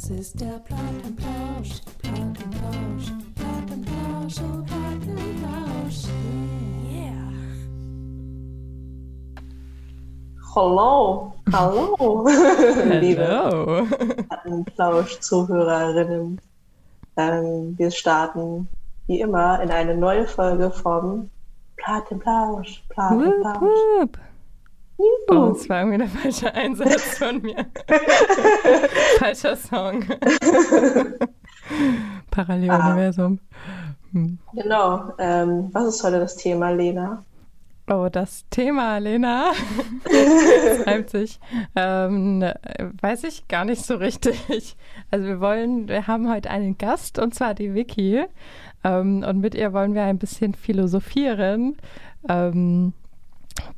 Das ist der Plattenplausch, Plattenplausch, Plattenplausch, oh Plattenplausch. Yeah. Hallo, hallo, liebe. Plattenplausch-Zuhörerinnen. Ähm, wir starten wie immer in eine neue Folge vom Plattenplausch, Plattenplausch. wup. Oh, das war irgendwie der falsche Einsatz von mir. Falscher Song. Paralleluniversum. Hm. Genau. Ähm, was ist heute das Thema, Lena? Oh, das Thema, Lena. Das reimt sich. Ähm, weiß ich gar nicht so richtig. Also wir wollen, wir haben heute einen Gast und zwar die Vicky. Ähm, und mit ihr wollen wir ein bisschen philosophieren. Ähm,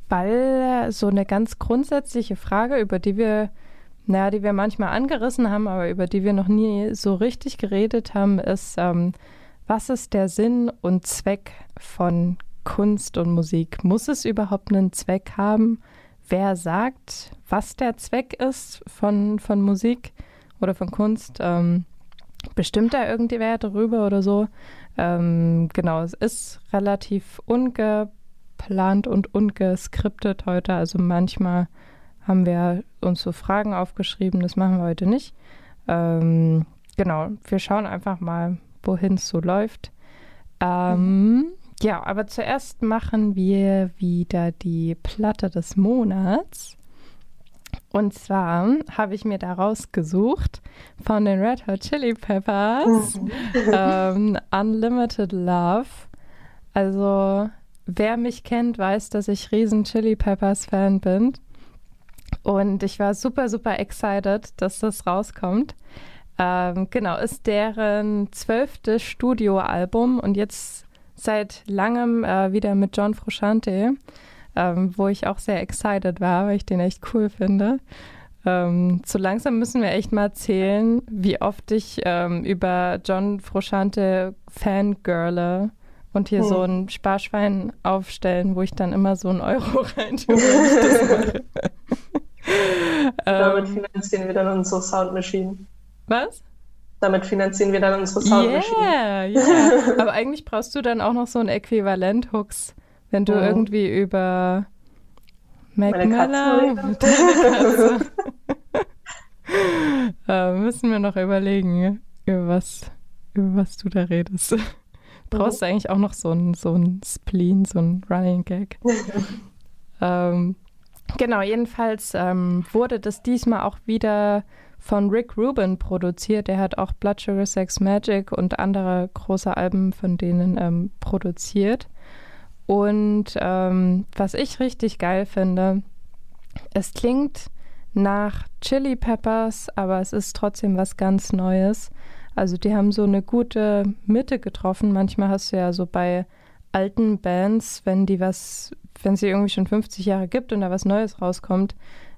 weil so eine ganz grundsätzliche Frage, über die wir, naja, die wir manchmal angerissen haben, aber über die wir noch nie so richtig geredet haben, ist, ähm, was ist der Sinn und Zweck von Kunst und Musik? Muss es überhaupt einen Zweck haben? Wer sagt, was der Zweck ist von, von Musik oder von Kunst? Ähm, bestimmt da irgendwer darüber oder so? Ähm, genau, es ist relativ ungeplant und ungeskriptet heute. Also manchmal haben wir uns so Fragen aufgeschrieben, das machen wir heute nicht. Ähm, genau, wir schauen einfach mal, wohin es so läuft. Ähm, ja, aber zuerst machen wir wieder die Platte des Monats. Und zwar habe ich mir da rausgesucht von den Red Hot Chili Peppers ähm, Unlimited Love. Also, wer mich kennt, weiß, dass ich riesen Chili Peppers Fan bin. Und ich war super, super excited, dass das rauskommt. Ähm, genau, ist deren zwölftes Studioalbum und jetzt seit langem äh, wieder mit John Frusciante, ähm, wo ich auch sehr excited war, weil ich den echt cool finde. Ähm, so langsam müssen wir echt mal zählen, wie oft ich ähm, über John Frusciante fangirle und hier Hm. so ein Sparschwein aufstellen, wo ich dann immer so einen Euro reintue. wenn ich das mache. Damit ähm, finanzieren wir dann unsere Soundmaschine. was? Damit finanzieren wir dann unsere Soundmaschine. Yeah, yeah. Aber eigentlich brauchst du dann auch noch so ein Äquivalent-Hooks, wenn du Mhm. irgendwie über Mac Meine Miller Katze. äh, müssen wir noch überlegen, über was, über was du da redest. Brauchst du eigentlich auch noch so ein, so ein Spleen, so ein Running Gag. ähm, genau, jedenfalls ähm, wurde das diesmal auch wieder von Rick Rubin produziert. Der hat auch Blood Sugar Sex Magic und andere große Alben von denen ähm, produziert. Und ähm, was ich richtig geil finde, es klingt nach Chili Peppers, aber es ist trotzdem was ganz Neues. Also die haben so eine gute Mitte getroffen. Manchmal hast du ja so bei alten Bands, wenn die was, wenn sie irgendwie schon 50 Jahre gibt und da was Neues rauskommt,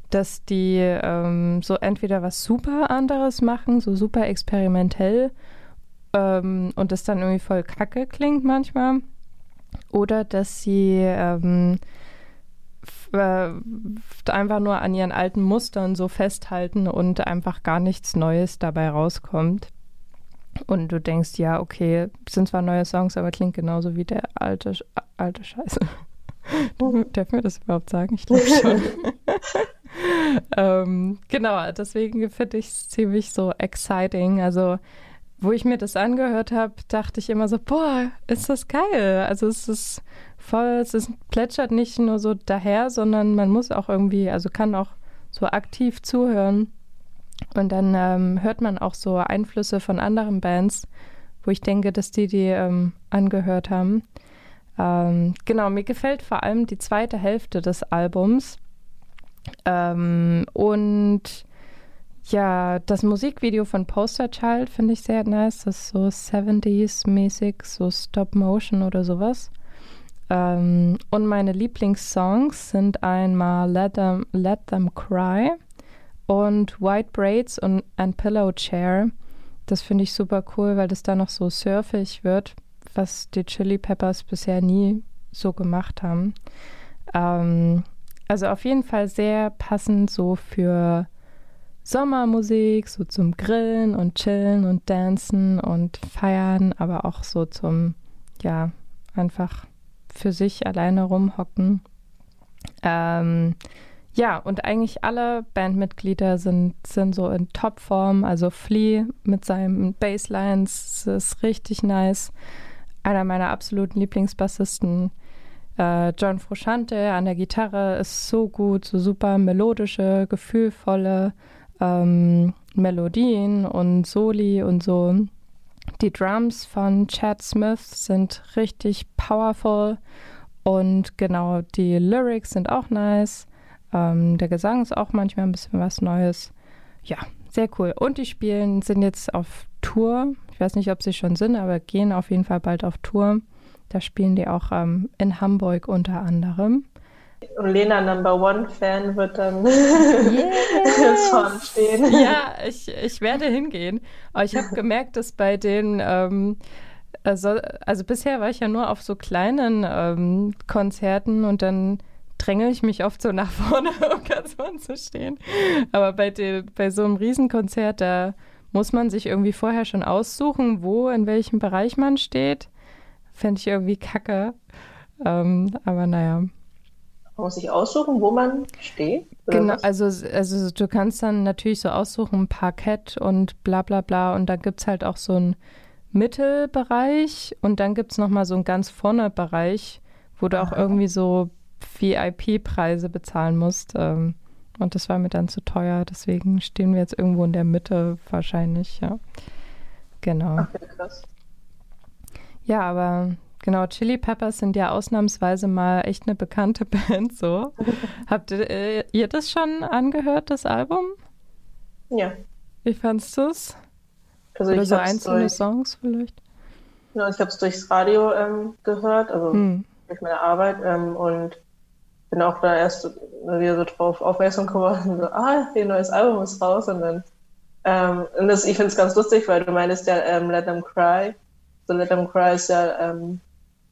dass die ähm, so entweder was super anderes machen, so super experimentell ähm, und das dann irgendwie voll kacke klingt manchmal. Oder dass sie ähm, äh, einfach nur an ihren alten Mustern so festhalten und einfach gar nichts Neues dabei rauskommt. Und du denkst, ja, okay, sind zwar neue Songs, aber klingt genauso wie der alte, alte Scheiße. Darf mir das überhaupt sagen? Ich glaube schon. ähm, genau, deswegen finde ich es ziemlich so exciting. Also, wo ich mir das angehört habe, dachte ich immer so, boah, ist das geil. Also es ist voll, es ist, plätschert nicht nur so daher, sondern man muss auch irgendwie, also kann auch so aktiv zuhören. Und dann ähm, hört man auch so Einflüsse von anderen Bands, wo ich denke, dass die die ähm, angehört haben. Ähm, genau, mir gefällt vor allem die zweite Hälfte des Albums. Ähm, und ja, das Musikvideo von Poster Child finde ich sehr nice. Das ist so 70s-mäßig, so Stop-Motion oder sowas. Ähm, und meine Lieblingssongs sind einmal Let Them, Let Them Cry und White Braids und And Pillow Chair. Das finde ich super cool, weil das da noch so surfig wird, was die Chili Peppers bisher nie so gemacht haben. Ähm, also auf jeden Fall sehr passend so für Sommermusik, so zum Grillen und Chillen und Dancen und Feiern, aber auch so zum, ja, einfach für sich alleine rumhocken. Ähm, ja, und eigentlich alle Bandmitglieder sind, sind so in Topform. Also Flea mit seinen Basslines ist richtig nice. Einer meiner absoluten Lieblingsbassisten. Äh, John Frusciante an der Gitarre ist so gut, so super melodische, gefühlvolle ähm, Melodien und Soli und so. Die Drums von Chad Smith sind richtig powerful und genau, die Lyrics sind auch nice. Ähm, der Gesang ist auch manchmal ein bisschen was Neues. Ja, sehr cool. Und die spielen, sind jetzt auf Tour. Ich weiß nicht, ob sie schon sind, aber gehen auf jeden Fall bald auf Tour. Da spielen die auch ähm, in Hamburg unter anderem. Und Lena Number One Fan wird dann yes. vorne stehen. Ja, ich, ich werde hingehen. Aber ich habe gemerkt, dass bei den, ähm, also, also bisher war ich ja nur auf so kleinen ähm, Konzerten und dann dränge ich mich oft so nach vorne, um ganz vorne zu stehen. Aber bei, den, bei so einem Riesenkonzert, da muss man sich irgendwie vorher schon aussuchen, wo, in welchem Bereich man steht. Fände ich irgendwie kacke. Ähm, aber naja. Man muss sich aussuchen, wo man steht? Genau, also, also du kannst dann natürlich so aussuchen, Parkett und bla bla bla. Und da gibt es halt auch so einen Mittelbereich und dann gibt es nochmal so einen ganz vorne Bereich, wo du auch Aha. irgendwie so VIP-Preise bezahlen musst. Ähm, und das war mir dann zu teuer. Deswegen stehen wir jetzt irgendwo in der Mitte wahrscheinlich, ja. Genau. Okay, krass. Ja, aber genau, Chili Peppers sind ja ausnahmsweise mal echt eine bekannte Band so. Habt ihr, äh, ihr das schon angehört, das Album? Ja. Wie fandst du es? Also Oder so einzelne durch, Songs vielleicht? Ja, ich habe es durchs Radio ähm, gehört, also hm. durch meine Arbeit ähm, und bin auch da erst wieder so drauf aufmerksam geworden, so, ah, ein neues Album ist raus und dann ähm, und das, ich finde es ganz lustig, weil du meinst ja ähm, Let Them Cry. So Let Them Cry ist ja ähm,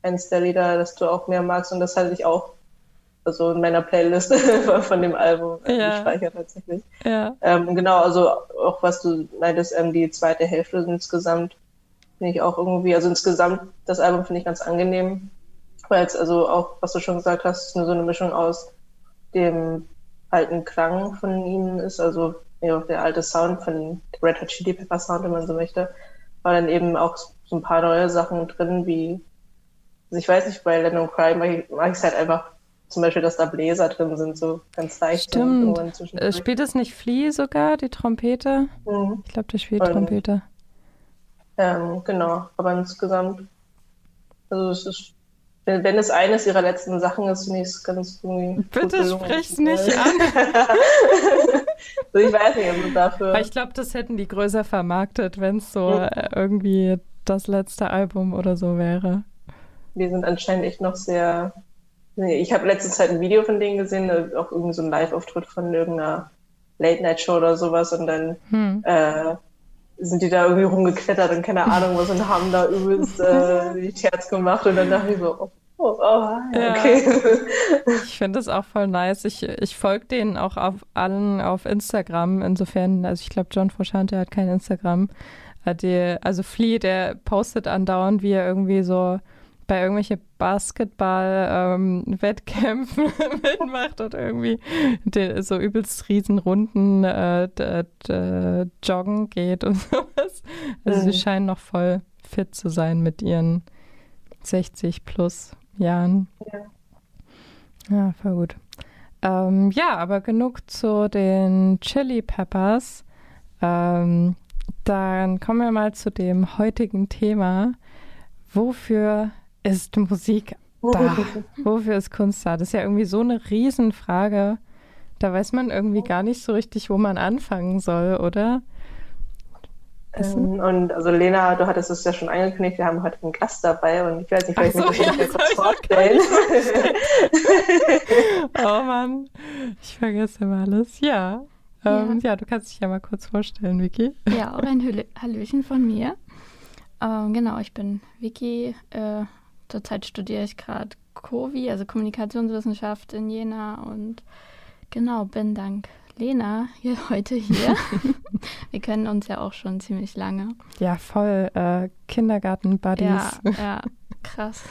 eins der Lieder, das du auch mehr magst und das hatte ich auch also in meiner Playlist von dem Album äh, ja. gespeichert tatsächlich. Ja. Ähm, genau, also auch was du meintest, ähm, die zweite Hälfte insgesamt finde ich auch irgendwie, also insgesamt das Album finde ich ganz angenehm weil es also auch, was du schon gesagt hast, nur so eine Mischung aus dem alten Klang von ihnen ist, also ja, der alte Sound von Red Hot Chili Pepper Sound, wenn man so möchte, war dann eben auch so ein paar neue Sachen drin, wie, also ich weiß nicht, bei Lennon Cry mag ich es halt einfach zum Beispiel, dass da Bläser drin sind, so ganz leicht. Stimmt. Äh, spielt es nicht Flea sogar, die Trompete? Mhm. Ich glaube, der spielt Und, Trompete. Ähm, genau, aber insgesamt, also es ist wenn, es eines ihrer letzten Sachen ist, finde ich es ganz irgendwie. Bitte sprich's nicht an. ich weiß nicht, also dafür. Aber ich glaube, das hätten die größer vermarktet, wenn es so. Äh, irgendwie das letzte Album oder so wäre. Die sind anscheinend echt noch sehr. Ich habe letzte Zeit ein Video von denen gesehen, äh, auch irgendwie so ein Live-Auftritt von irgendeiner Late-Night-Show oder sowas und dann hm. äh, sind die da irgendwie rumgeklettert und keine Ahnung was und haben da übelst äh, die Scherz gemacht und dann dachte ich so, oh, oh, oh ja, okay. Ich finde das auch voll nice. Ich, ich folge denen auch auf allen auf Instagram. Insofern, also ich glaube, John Frusciante hat kein Instagram. Äh, die, also Flea, der postet andauernd, wie er irgendwie so bei irgendwelche Basketball-Wettkämpfen ähm, mitmacht und irgendwie die, so übelst Riesenrunden äh, joggen geht und sowas. Also mhm. sie scheinen noch voll fit zu sein mit ihren 60 plus Jahren. Ja, ja voll gut. Ähm, ja, aber genug zu den Chili Peppers. Ähm, dann kommen wir mal zu dem heutigen Thema. Wofür ist Musik da? Wofür ist Kunst da? Das ist ja irgendwie so eine Riesenfrage. Da weiß man irgendwie gar nicht so richtig, wo man anfangen soll, oder? Ähm, und also Lena, du hattest es ja schon angekündigt, wir haben heute einen Gast dabei und ich weiß nicht, vielleicht so, muss ich ja, das kurz vorstellen. oh Mann, ich vergesse immer alles. Ja. Ähm, ja. ja. du kannst dich ja mal kurz vorstellen, Vicky. Ja, auch ein Hallöchen von mir. Ähm, genau, ich bin Vicky, äh, Zurzeit studiere ich gerade COVI, also Kommunikationswissenschaft in Jena und genau, bin dank Lena hier heute hier. Wir kennen uns ja auch schon ziemlich lange. Ja, voll äh, Kindergarten-Buddies. Ja, ja, krass.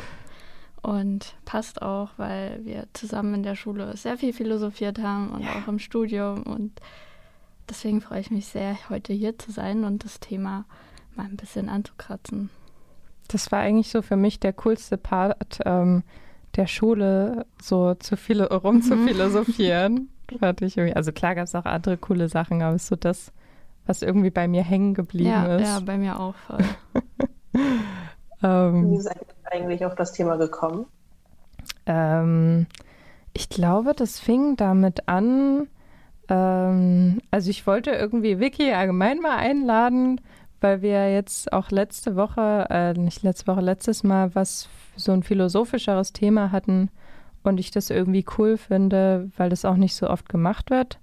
Und passt auch, weil wir zusammen in der Schule sehr viel philosophiert haben und ja. auch im Studium. Und deswegen freue ich mich sehr, heute hier zu sein und das Thema mal ein bisschen anzukratzen. Das war eigentlich so für mich der coolste Part ähm, der Schule, so zu viele rumzuphilosophieren. Fand ich irgendwie. Also klar gab es auch andere coole Sachen, aber es ist so das, was irgendwie bei mir hängen geblieben ja, ist. Ja, bei mir auch voll. ähm, Wie seid ihr eigentlich auf das Thema gekommen? Ähm, ich glaube, das fing damit an, ähm, also ich wollte irgendwie Vicky allgemein mal einladen, weil wir jetzt auch letzte Woche, äh, nicht letzte Woche, letztes Mal was so ein philosophischeres Thema hatten und ich das irgendwie cool finde, weil das auch nicht so oft gemacht wird,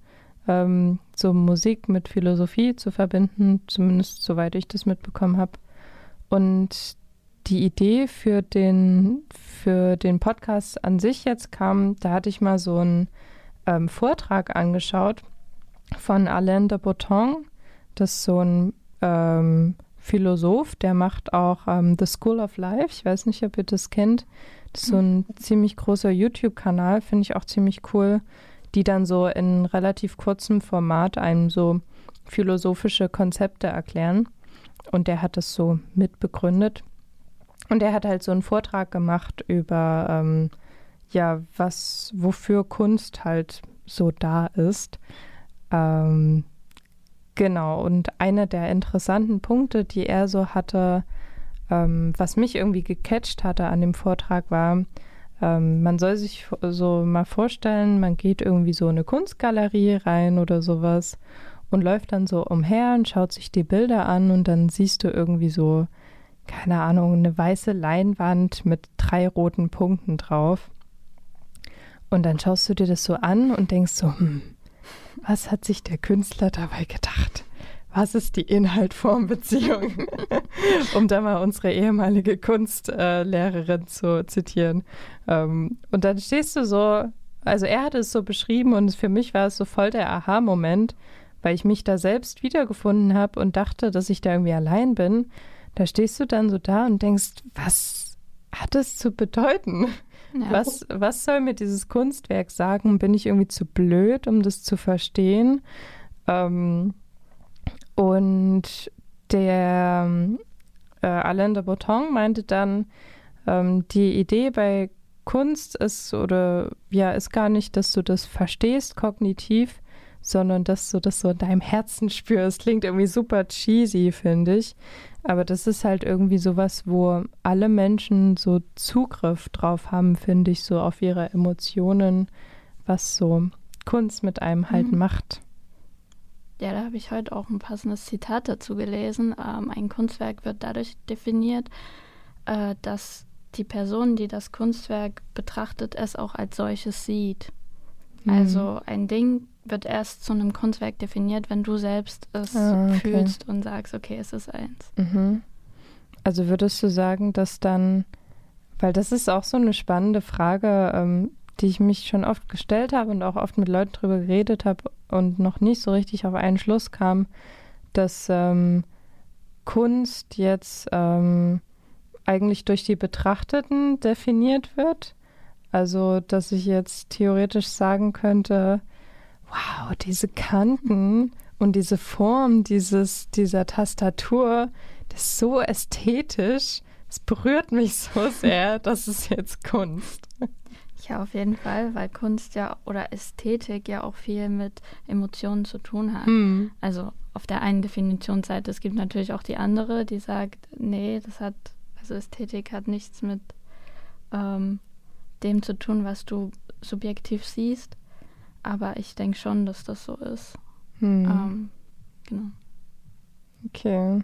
ähm, so Musik mit Philosophie zu verbinden, zumindest soweit ich das mitbekommen habe. Und die Idee für den, für den Podcast an sich jetzt kam, da hatte ich mal so einen ähm, Vortrag angeschaut von Alain de Botton. Das ist so ein ähm, Philosoph, der macht auch ähm, The School of Life. Ich weiß nicht, ob ihr das kennt. Das ist so ein ziemlich großer YouTube-Kanal, finde ich auch ziemlich cool, die dann so in relativ kurzem Format einem so philosophische Konzepte erklären. Und der hat das so mitbegründet. Und er hat halt so einen Vortrag gemacht über, ähm, ja, was, wofür Kunst halt so da ist. Ähm, genau, und einer der interessanten Punkte, die er so hatte, ähm, was mich irgendwie gecatcht hatte an dem Vortrag, war, ähm, man soll sich so mal vorstellen, man geht irgendwie so in eine Kunstgalerie rein oder sowas und läuft dann so umher und schaut sich die Bilder an und dann siehst du irgendwie so, keine Ahnung, eine weiße Leinwand mit drei roten Punkten drauf. Und dann schaust du dir das so an und denkst so, hm, was hat sich der Künstler dabei gedacht? was ist die Inhalt-Form-Beziehung? um da mal unsere ehemalige Kunstlehrerin äh, zu zitieren. Ähm, und dann stehst du so, also er hat es so beschrieben und für mich war es so voll der Aha-Moment, weil ich mich da selbst wiedergefunden habe und dachte, dass ich da irgendwie allein bin. Da stehst du dann so da und denkst, was hat es zu bedeuten? Ja. Was, was soll mir dieses Kunstwerk sagen? Bin ich irgendwie zu blöd, um das zu verstehen? Ähm, und der äh, Alain de Botton meinte dann, ähm, die Idee bei Kunst ist oder ja, ist gar nicht, dass du das verstehst kognitiv, sondern dass du das so in deinem Herzen spürst. Klingt irgendwie super cheesy, finde ich. Aber das ist halt irgendwie sowas, wo alle Menschen so Zugriff drauf haben, finde ich, so auf ihre Emotionen, was so Kunst mit einem halt mhm. macht. Ja, da habe ich heute auch ein passendes Zitat dazu gelesen. Ähm, ein Kunstwerk wird dadurch definiert, äh, dass die Person, die das Kunstwerk betrachtet, es auch als solches sieht. Mhm. Also ein Ding wird erst zu einem Kunstwerk definiert, wenn du selbst es ah, okay. fühlst und sagst, okay, es ist eins. Mhm. Also würdest du sagen, dass dann, weil das ist auch so eine spannende Frage, ähm, die ich mich schon oft gestellt habe und auch oft mit Leuten drüber geredet habe und noch nicht so richtig auf einen Schluss kam, dass ähm, Kunst jetzt ähm, eigentlich durch die Betrachteten definiert wird. Also, dass ich jetzt theoretisch sagen könnte, wow, diese Kanten und diese Form dieses, dieser Tastatur, das ist so ästhetisch. Es berührt mich so sehr, das ist jetzt Kunst. Ja, auf jeden Fall, weil Kunst ja oder Ästhetik ja auch viel mit Emotionen zu tun hat. Mhm. Also auf der einen Definitionsseite, es gibt natürlich auch die andere, die sagt, nee, das hat, also Ästhetik hat nichts mit ähm, dem zu tun, was du subjektiv siehst. Aber ich denke schon, dass das so ist. Mhm. Ähm, genau. Okay.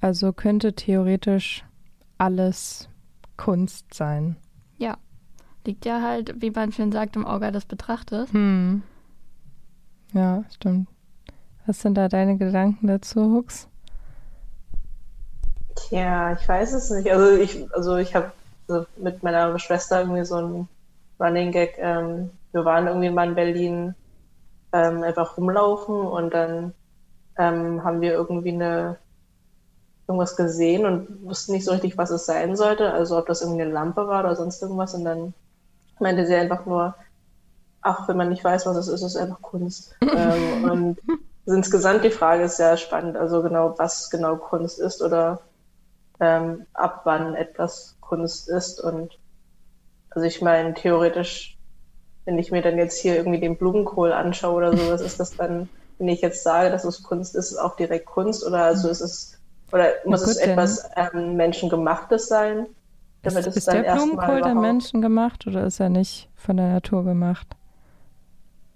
Also könnte theoretisch alles Kunst sein. Ja, Liegt ja halt, wie man schön sagt, im Auge des Betrachters. Hm. Ja, stimmt. Was sind da deine Gedanken dazu, Hux? Tja, ich weiß es nicht. Also ich, also ich habe also mit meiner Schwester irgendwie so ein Running Gag. Ähm, wir waren irgendwie mal in Berlin ähm, einfach rumlaufen und dann ähm, haben wir irgendwie eine irgendwas gesehen und wussten nicht so richtig, was es sein sollte. Also ob das irgendwie eine Lampe war oder sonst irgendwas. Und dann meinte sie einfach nur, ach, wenn man nicht weiß, was es ist, ist es einfach Kunst. ähm, und insgesamt die Frage ist sehr spannend. Also genau, was genau Kunst ist oder ähm, ab wann etwas Kunst ist. Und also ich meine, theoretisch, wenn ich mir dann jetzt hier irgendwie den Blumenkohl anschaue oder sowas, ist das dann, wenn ich jetzt sage, dass es Kunst ist, auch direkt Kunst oder also ist es oder muss es etwas ähm, Menschengemachtes sein? Damit ist, es ist dann der Blumenkohl der Menschen gemacht oder ist er nicht von der Natur gemacht?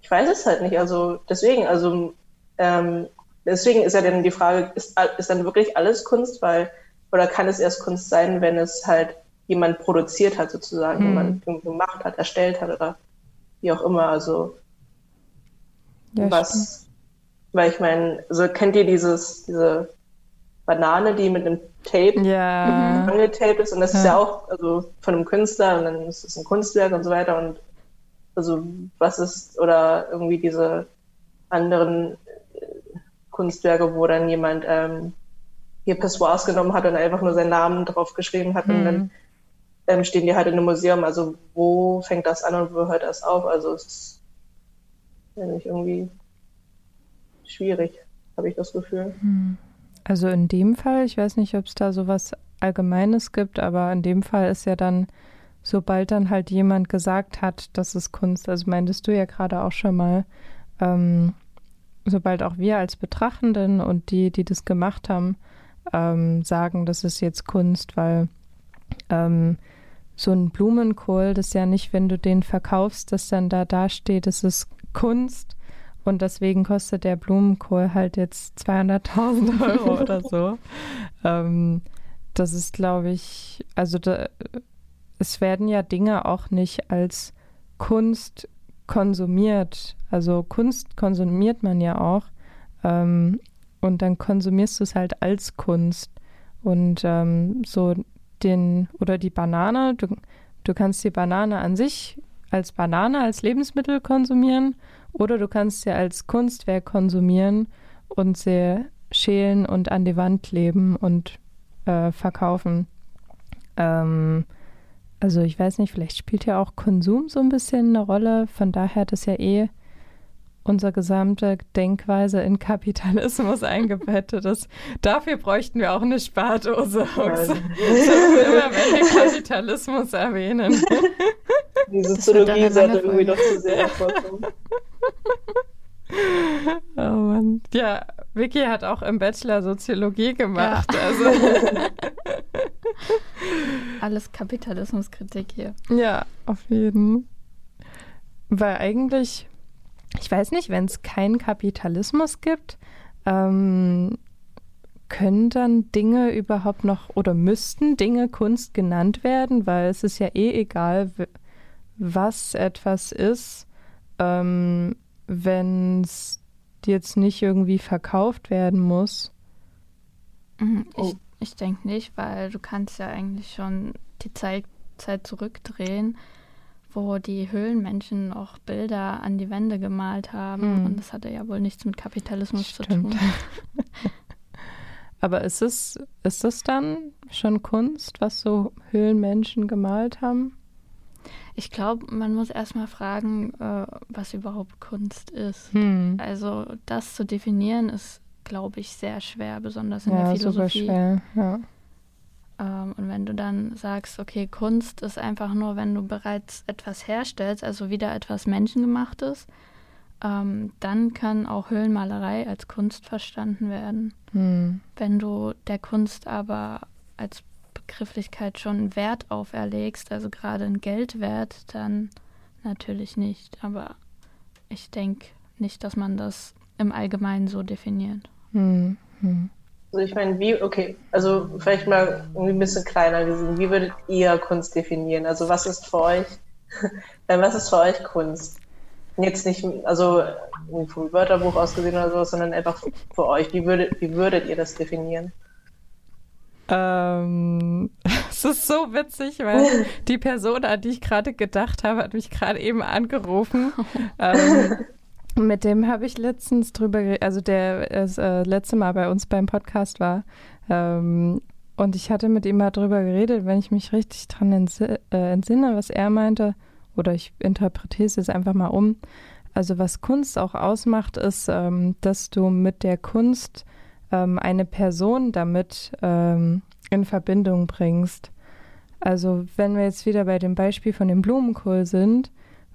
Ich weiß es halt nicht. Also deswegen, also ähm, deswegen ist ja dann die Frage, ist, ist dann wirklich alles Kunst, weil oder kann es erst Kunst sein, wenn es halt jemand produziert hat sozusagen, hm. jemand gemacht hat, erstellt hat oder wie auch immer. Also ja, was, stimmt. weil ich meine, so kennt ihr dieses diese Banane, die mit einem Tape ja. angetaped ist. Und das ja. ist ja auch also von einem Künstler und dann ist es ein Kunstwerk und so weiter. Und also was ist, oder irgendwie diese anderen äh, Kunstwerke, wo dann jemand ähm, hier Pessoas genommen hat und einfach nur seinen Namen drauf geschrieben hat mhm. und dann mhm. Ähm, stehen die halt in einem Museum. Also wo fängt das an und wo hört das auf? Also es ist nämlich irgendwie schwierig, habe ich das Gefühl. Mhm. Also in dem Fall, ich weiß nicht, ob es da so was Allgemeines gibt, aber in dem Fall ist ja dann, sobald dann halt jemand gesagt hat, das ist Kunst, also meintest du ja gerade auch schon mal, ähm, sobald auch wir als Betrachtenden und die, die das gemacht haben, ähm, sagen, das ist jetzt Kunst, weil ähm, so ein Blumenkohl, das ist ja nicht, wenn du den verkaufst, dass dann da dasteht, das ist Kunst, und deswegen kostet der Blumenkohl halt jetzt 200.000 Euro oder so. Ähm, das ist, glaube ich, also da, es werden ja Dinge auch nicht als Kunst konsumiert. Also Kunst konsumiert man ja auch. Ähm, und dann konsumierst du es halt als Kunst. Und ähm, so den, oder die Banane, du, du kannst die Banane an sich als Banane, als Lebensmittel konsumieren oder du kannst sie als Kunstwerk konsumieren und sie schälen und an die Wand kleben und äh, verkaufen. Ähm, also ich weiß nicht, vielleicht spielt ja auch Konsum so ein bisschen eine Rolle. Von daher hat es ja eh unsere gesamte Denkweise in Kapitalismus eingebettet ist. Dafür bräuchten wir auch eine Spardose. So, immer wenn wir Kapitalismus erwähnen. Die Soziologie-Seite irgendwie doch zu sehr hervorkommen. Oh Mann. Ja, Vicky hat auch im Bachelor Soziologie gemacht. Ja. Also. Alles Kapitalismuskritik hier. Ja, auf jeden. Weil eigentlich ich weiß nicht, wenn es keinen Kapitalismus gibt, ähm, können dann Dinge überhaupt noch oder müssten Dinge Kunst genannt werden, weil es ist ja eh egal, was etwas ist, ähm, wenn es jetzt nicht irgendwie verkauft werden muss. Mhm, ich, oh. ich denke nicht, weil du kannst ja eigentlich schon die Zeit, Zeit zurückdrehen wo die Höhlenmenschen auch Bilder an die Wände gemalt haben. Hm. Und das hatte ja wohl nichts mit Kapitalismus Stimmt. zu tun. Aber ist es, ist es dann schon Kunst, was so Höhlenmenschen gemalt haben? Ich glaube, man muss erstmal fragen, äh, was überhaupt Kunst ist. Hm. Also das zu definieren ist, glaube ich, sehr schwer, besonders in ja, der Philosophie. Super schwer, ja. Ähm, und wenn du dann sagst, okay, Kunst ist einfach nur, wenn du bereits etwas herstellst, also wieder etwas Menschengemachtes, ähm, dann kann auch Höhlenmalerei als Kunst verstanden werden. Hm. Wenn du der Kunst aber als Begrifflichkeit schon Wert auferlegst, also gerade einen Geldwert, dann natürlich nicht. Aber ich denke nicht, dass man das im Allgemeinen so definiert. Hm. Hm. Also ich meine, wie, okay, also vielleicht mal ein bisschen kleiner gesehen, wie würdet ihr Kunst definieren? Also was ist für euch, was ist für euch Kunst? Jetzt nicht, also vom Wörterbuch aus gesehen oder so, sondern einfach für euch. Wie würdet, wie würdet ihr das definieren? Ähm, es ist so witzig, weil die Person, an die ich gerade gedacht habe, hat mich gerade eben angerufen. ähm, Mit dem habe ich letztens drüber geredet, also der das äh, letzte Mal bei uns beim Podcast war. Ähm, und ich hatte mit ihm mal drüber geredet, wenn ich mich richtig dran entsinne, äh, entsinne, was er meinte, oder ich interpretiere es jetzt einfach mal um. Also was Kunst auch ausmacht, ist, ähm, dass du mit der Kunst ähm, eine Person damit ähm, in Verbindung bringst. Also wenn wir jetzt wieder bei dem Beispiel von dem Blumenkohl sind,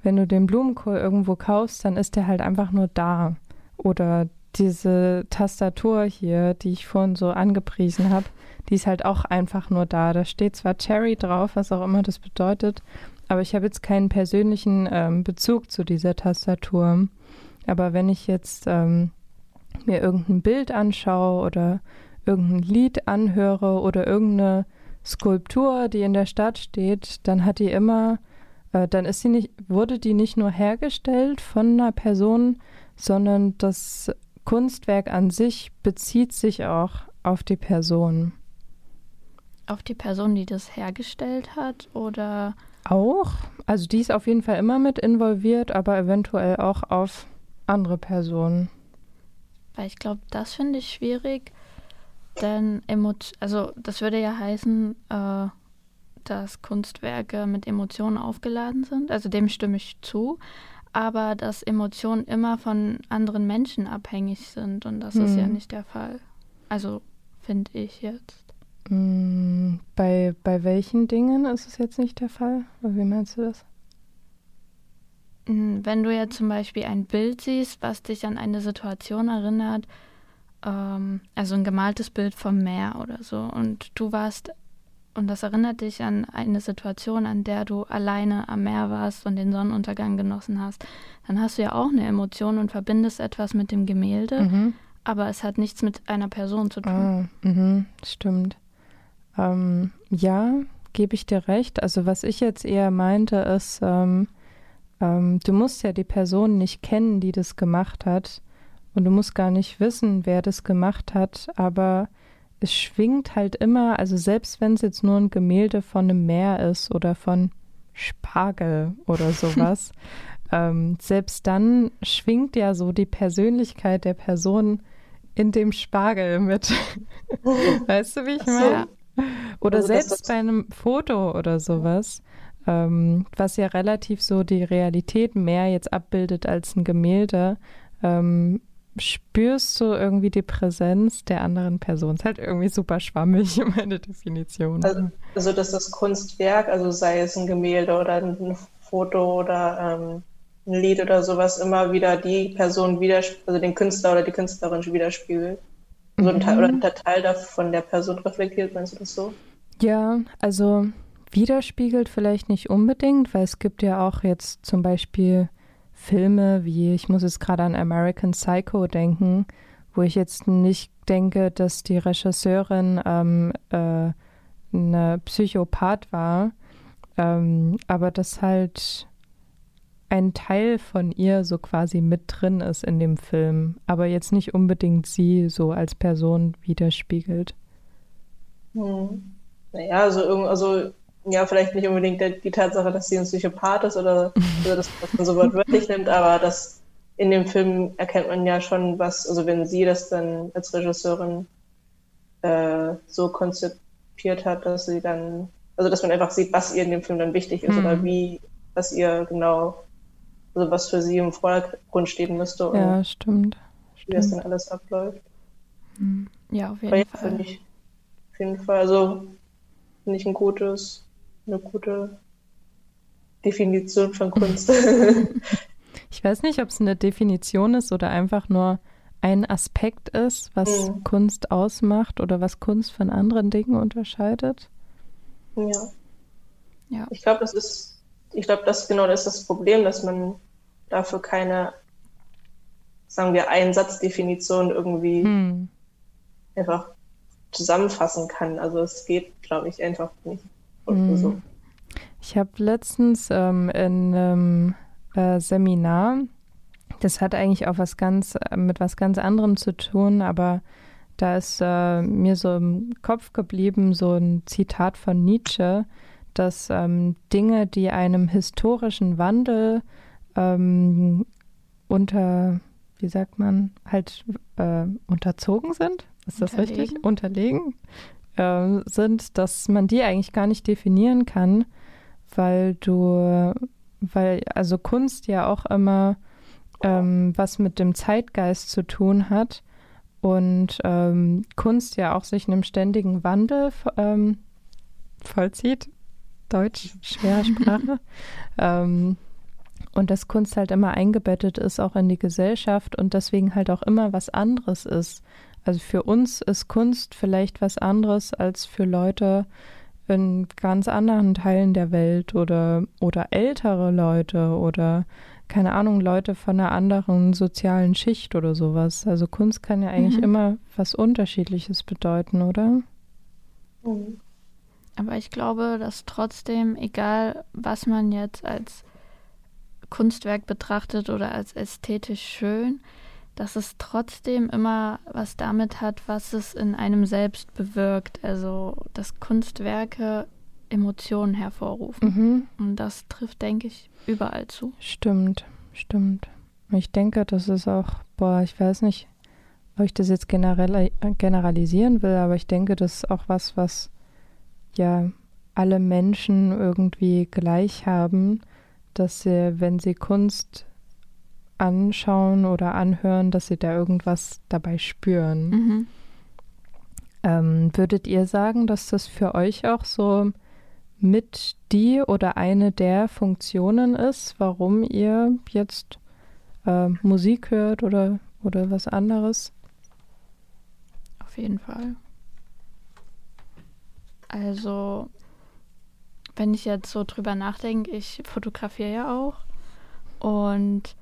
wenn du den Blumenkohl irgendwo kaufst, dann ist der halt einfach nur da. Oder diese Tastatur hier, die ich vorhin so angepriesen habe, die ist halt auch einfach nur da. Da steht zwar Cherry drauf, was auch immer das bedeutet, aber ich habe jetzt keinen persönlichen ähm, Bezug zu dieser Tastatur. Aber wenn ich jetzt ähm, mir irgendein Bild anschaue oder irgendein Lied anhöre oder irgendeine Skulptur, die in der Stadt steht, dann hat die immer, äh, dann ist sie nicht, wurde die nicht nur hergestellt von einer Person, sondern das Kunstwerk an sich bezieht sich auch auf die Person. Auf die Person, die das hergestellt hat oder? Auch. Also die ist auf jeden Fall immer mit involviert, aber eventuell auch auf andere Personen. Weil ich glaube, das finde ich schwierig, denn Emot also das würde ja heißen, äh, dass Kunstwerke mit Emotionen aufgeladen sind. Also dem stimme ich zu. Aber dass Emotionen immer von anderen Menschen abhängig sind und das hm. ist ja hm. nicht der Fall. Also finde ich jetzt. Hm, bei, bei welchen Dingen ist es jetzt nicht der Fall? Oder wie meinst du das? Hm, wenn du jetzt zum Beispiel ein Bild siehst, was dich an eine Situation erinnert, ähm, also ein gemaltes Bild vom Meer oder so, und du warst, und das erinnert dich an eine Situation, an der du alleine am Meer warst und den Sonnenuntergang genossen hast, dann hast du ja auch eine Emotion und verbindest etwas mit dem Gemälde, mhm. aber es hat nichts mit einer Person zu tun. Ah, mhm, stimmt. Ähm, ja, gebe ich dir recht. Also was ich jetzt eher meinte, ist, ähm, ähm, du musst ja die Person nicht kennen, die das gemacht hat. Und du musst gar nicht wissen, wer das gemacht hat. Aber es schwingt halt immer, also selbst wenn es jetzt nur ein Gemälde von einem Meer ist oder von Spargel oder sowas, ähm, selbst dann schwingt ja so die Persönlichkeit der Person in dem Spargel mit. weißt du, wie ich meine? Oder also selbst bei einem Foto oder sowas ähm, was ja relativ so die Realität mehr jetzt abbildet als ein Gemälde, ähm, spürst du irgendwie die Präsenz der anderen Person. Ist halt irgendwie super schwammig, meine Definition. Also, also dass das Kunstwerk, also sei es ein Gemälde oder ein Foto oder ähm, ein Lied oder sowas, immer wieder die Person widerspiegelt, also den Künstler oder die Künstlerin widerspiegelt. So ein Teil, oder mhm. der Teil von der Person reflektiert, meinst du das so? Ja, also widerspiegelt vielleicht nicht unbedingt, weil es gibt ja auch jetzt zum Beispiel Filme wie, ich muss jetzt gerade an American Psycho denken, wo ich jetzt nicht denke, dass die Regisseurin ähm, äh, eine Psychopath war, ähm, aber dass halt ein Teil von ihr so quasi mit drin ist in dem Film, aber jetzt nicht unbedingt sie so als Person widerspiegelt. Hm. Naja, also, also ja, vielleicht nicht unbedingt der, die Tatsache, dass sie ein Psychopath ist oder, oder das, was man so wortwörtlich nimmt, aber das in dem Film erkennt man ja schon, was, also wenn sie das dann als Regisseurin äh, so konzipiert hat, dass sie dann, also dass man einfach sieht, was ihr in dem Film dann wichtig ist mhm. oder wie, was ihr genau, also was für sie im Vordergrund stehen müsste und ja, stimmt. wie stimmt. das dann alles abläuft. Mhm. Ja, auf jeden Fall. Auf jeden Fall, also finde ich ein gutes eine gute Definition von Kunst. ich weiß nicht, ob es eine Definition ist oder einfach nur ein Aspekt ist, was mhm. Kunst ausmacht oder was Kunst von anderen Dingen unterscheidet. Ja. ja. Ich glaube, das ist, ich glaube, das genau das ist das Problem, dass man dafür keine, sagen wir, Einsatzdefinition irgendwie hm. einfach zusammenfassen kann. Also es geht, glaube ich, einfach nicht. Mhm. So. Ich habe letztens ähm, in einem äh, Seminar, das hat eigentlich auch was ganz äh, mit was ganz anderem zu tun, aber da ist äh, mir so im Kopf geblieben so ein Zitat von Nietzsche, dass ähm, Dinge, die einem historischen Wandel ähm, unter, wie sagt man, halt äh, unterzogen sind. Ist das Unterlegen. richtig? Unterlegen äh, sind, dass man die eigentlich gar nicht definieren kann, weil du, weil also Kunst ja auch immer ähm, was mit dem Zeitgeist zu tun hat und ähm, Kunst ja auch sich einem ständigen Wandel ähm, vollzieht. Deutsch, schwere Sprache. ähm, und dass Kunst halt immer eingebettet ist, auch in die Gesellschaft und deswegen halt auch immer was anderes ist. Also für uns ist Kunst vielleicht was anderes als für Leute in ganz anderen Teilen der Welt oder, oder ältere Leute oder keine Ahnung, Leute von einer anderen sozialen Schicht oder sowas. Also Kunst kann ja eigentlich Mhm. immer was Unterschiedliches bedeuten, oder? Mhm. Aber ich glaube, dass trotzdem, egal was man jetzt als Kunstwerk betrachtet oder als ästhetisch schön, dass es trotzdem immer was damit hat, was es in einem selbst bewirkt. Also, dass Kunstwerke Emotionen hervorrufen. Mhm. Und das trifft, denke ich, überall zu. Stimmt, stimmt. Ich denke, das ist auch, boah, ich weiß nicht, ob ich das jetzt generell, generalisieren will, aber ich denke, das ist auch was, was ja alle Menschen irgendwie gleich haben, dass sie, wenn sie Kunst anschauen oder anhören, dass sie da irgendwas dabei spüren. Mhm. Ähm, würdet ihr sagen, dass das für euch auch so mit die oder eine der Funktionen ist, warum ihr jetzt äh, Musik hört oder, oder was anderes? Auf jeden Fall. Also, wenn ich jetzt so drüber nachdenke, ich fotografiere ja auch und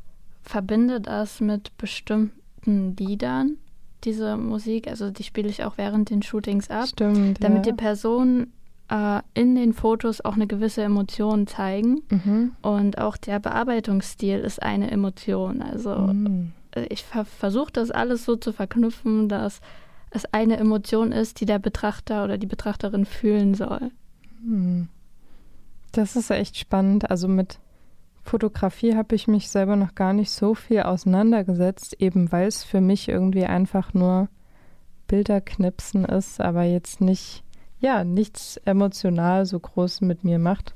verbinde das mit bestimmten Liedern, diese Musik. Also, die spiele ich auch während den Shootings ab, Stimmt. damit ja. die Personen äh, in den Fotos auch eine gewisse Emotion zeigen. Mhm. Und auch der Bearbeitungsstil ist eine Emotion. Also, Mhm. ich ver versuche das alles so zu verknüpfen, dass es eine Emotion ist, die der Betrachter oder die Betrachterin fühlen soll. Hm. Das ist echt spannend. Also mit Fotografie habe ich mich selber noch gar nicht so viel auseinandergesetzt, eben weil es für mich irgendwie einfach nur Bilderknipsen ist, aber jetzt nicht, ja, nichts emotional so groß mit mir macht.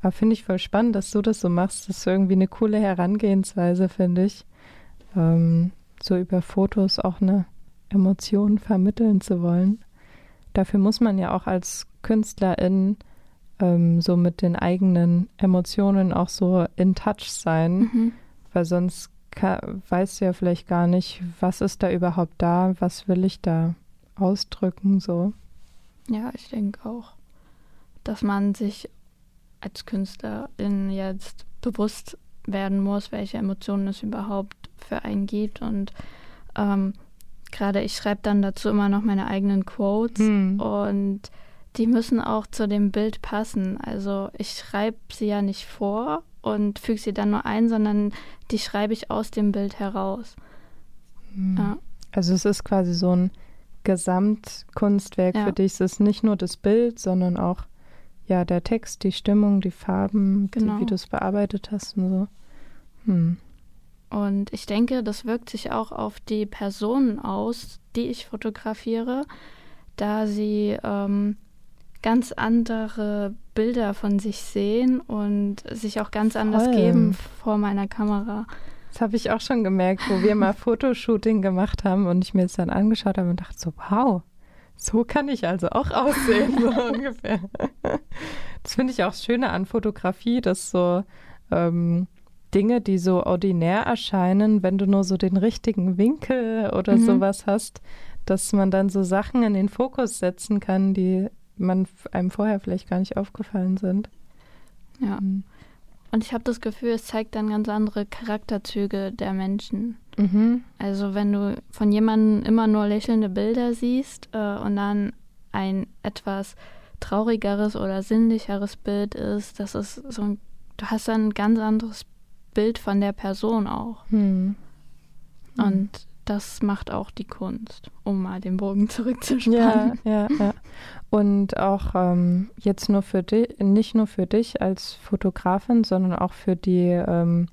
Aber finde ich voll spannend, dass du das so machst. Das ist irgendwie eine coole Herangehensweise, finde ich. Ähm, so über Fotos auch eine Emotion vermitteln zu wollen. Dafür muss man ja auch als Künstlerin ähm, so mit den eigenen Emotionen auch so in Touch sein, Mhm. weil sonst weißt du ja vielleicht gar nicht, was ist da überhaupt da, was will ich da ausdrücken, so. Ja, ich denke auch, dass man sich als Künstlerin jetzt bewusst werden muss, welche Emotionen es überhaupt für einen gibt. Und ähm, gerade ich schreibe dann dazu immer noch meine eigenen Quotes Hm. und die müssen auch zu dem Bild passen. Also ich schreibe sie ja nicht vor und füge sie dann nur ein, sondern die schreibe ich aus dem Bild heraus. Hm. Ja. Also es ist quasi so ein Gesamtkunstwerk Ja. für dich. Es ist nicht nur das Bild, sondern auch ja der Text, die Stimmung, die Farben, Genau. die, wie du es bearbeitet hast und so. Hm. Und ich denke, das wirkt sich auch auf die Personen aus, die ich fotografiere, da sie ähm, ganz andere Bilder von sich sehen und sich auch ganz anders Voll. geben vor meiner Kamera. Das habe ich auch schon gemerkt, wo wir mal Fotoshooting gemacht haben und ich mir es dann angeschaut habe und dachte so, wow, so kann ich also auch aussehen, so ungefähr. Das finde ich auch das Schöne an Fotografie, dass so ähm, Dinge, die so ordinär erscheinen, wenn du nur so den richtigen Winkel oder Mhm. sowas hast, dass man dann so Sachen in den Fokus setzen kann, die man einem vorher vielleicht gar nicht aufgefallen sind. Ja. Und ich habe das Gefühl, es zeigt dann ganz andere Charakterzüge der Menschen. Mhm. Also wenn du von jemandem immer nur lächelnde Bilder siehst äh, und dann ein etwas traurigeres oder sinnlicheres Bild ist, das ist so ein, du hast dann ein ganz anderes Bild von der Person auch. Hm. Und das macht auch die Kunst, um mal den Bogen Ja, zurückzuspannen. ja, ja. Und auch ähm, jetzt nur für dich, nicht nur für dich als Fotografin, sondern auch für die ähm,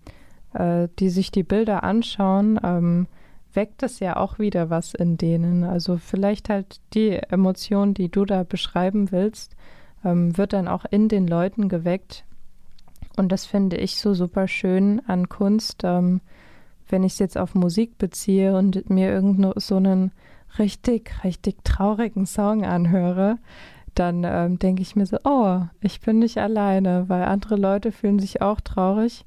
äh, die sich die Bilder anschauen, ähm, weckt es ja auch wieder was in denen. Also vielleicht halt die Emotion, die du da beschreiben willst, ähm, wird dann auch in den Leuten geweckt. Und das finde ich so super schön an Kunst, ähm, wenn ich es jetzt auf Musik beziehe und mir irgend so einen richtig, richtig traurigen Song anhöre, dann ähm, denke ich mir so, oh, ich bin nicht alleine, weil andere Leute fühlen sich auch traurig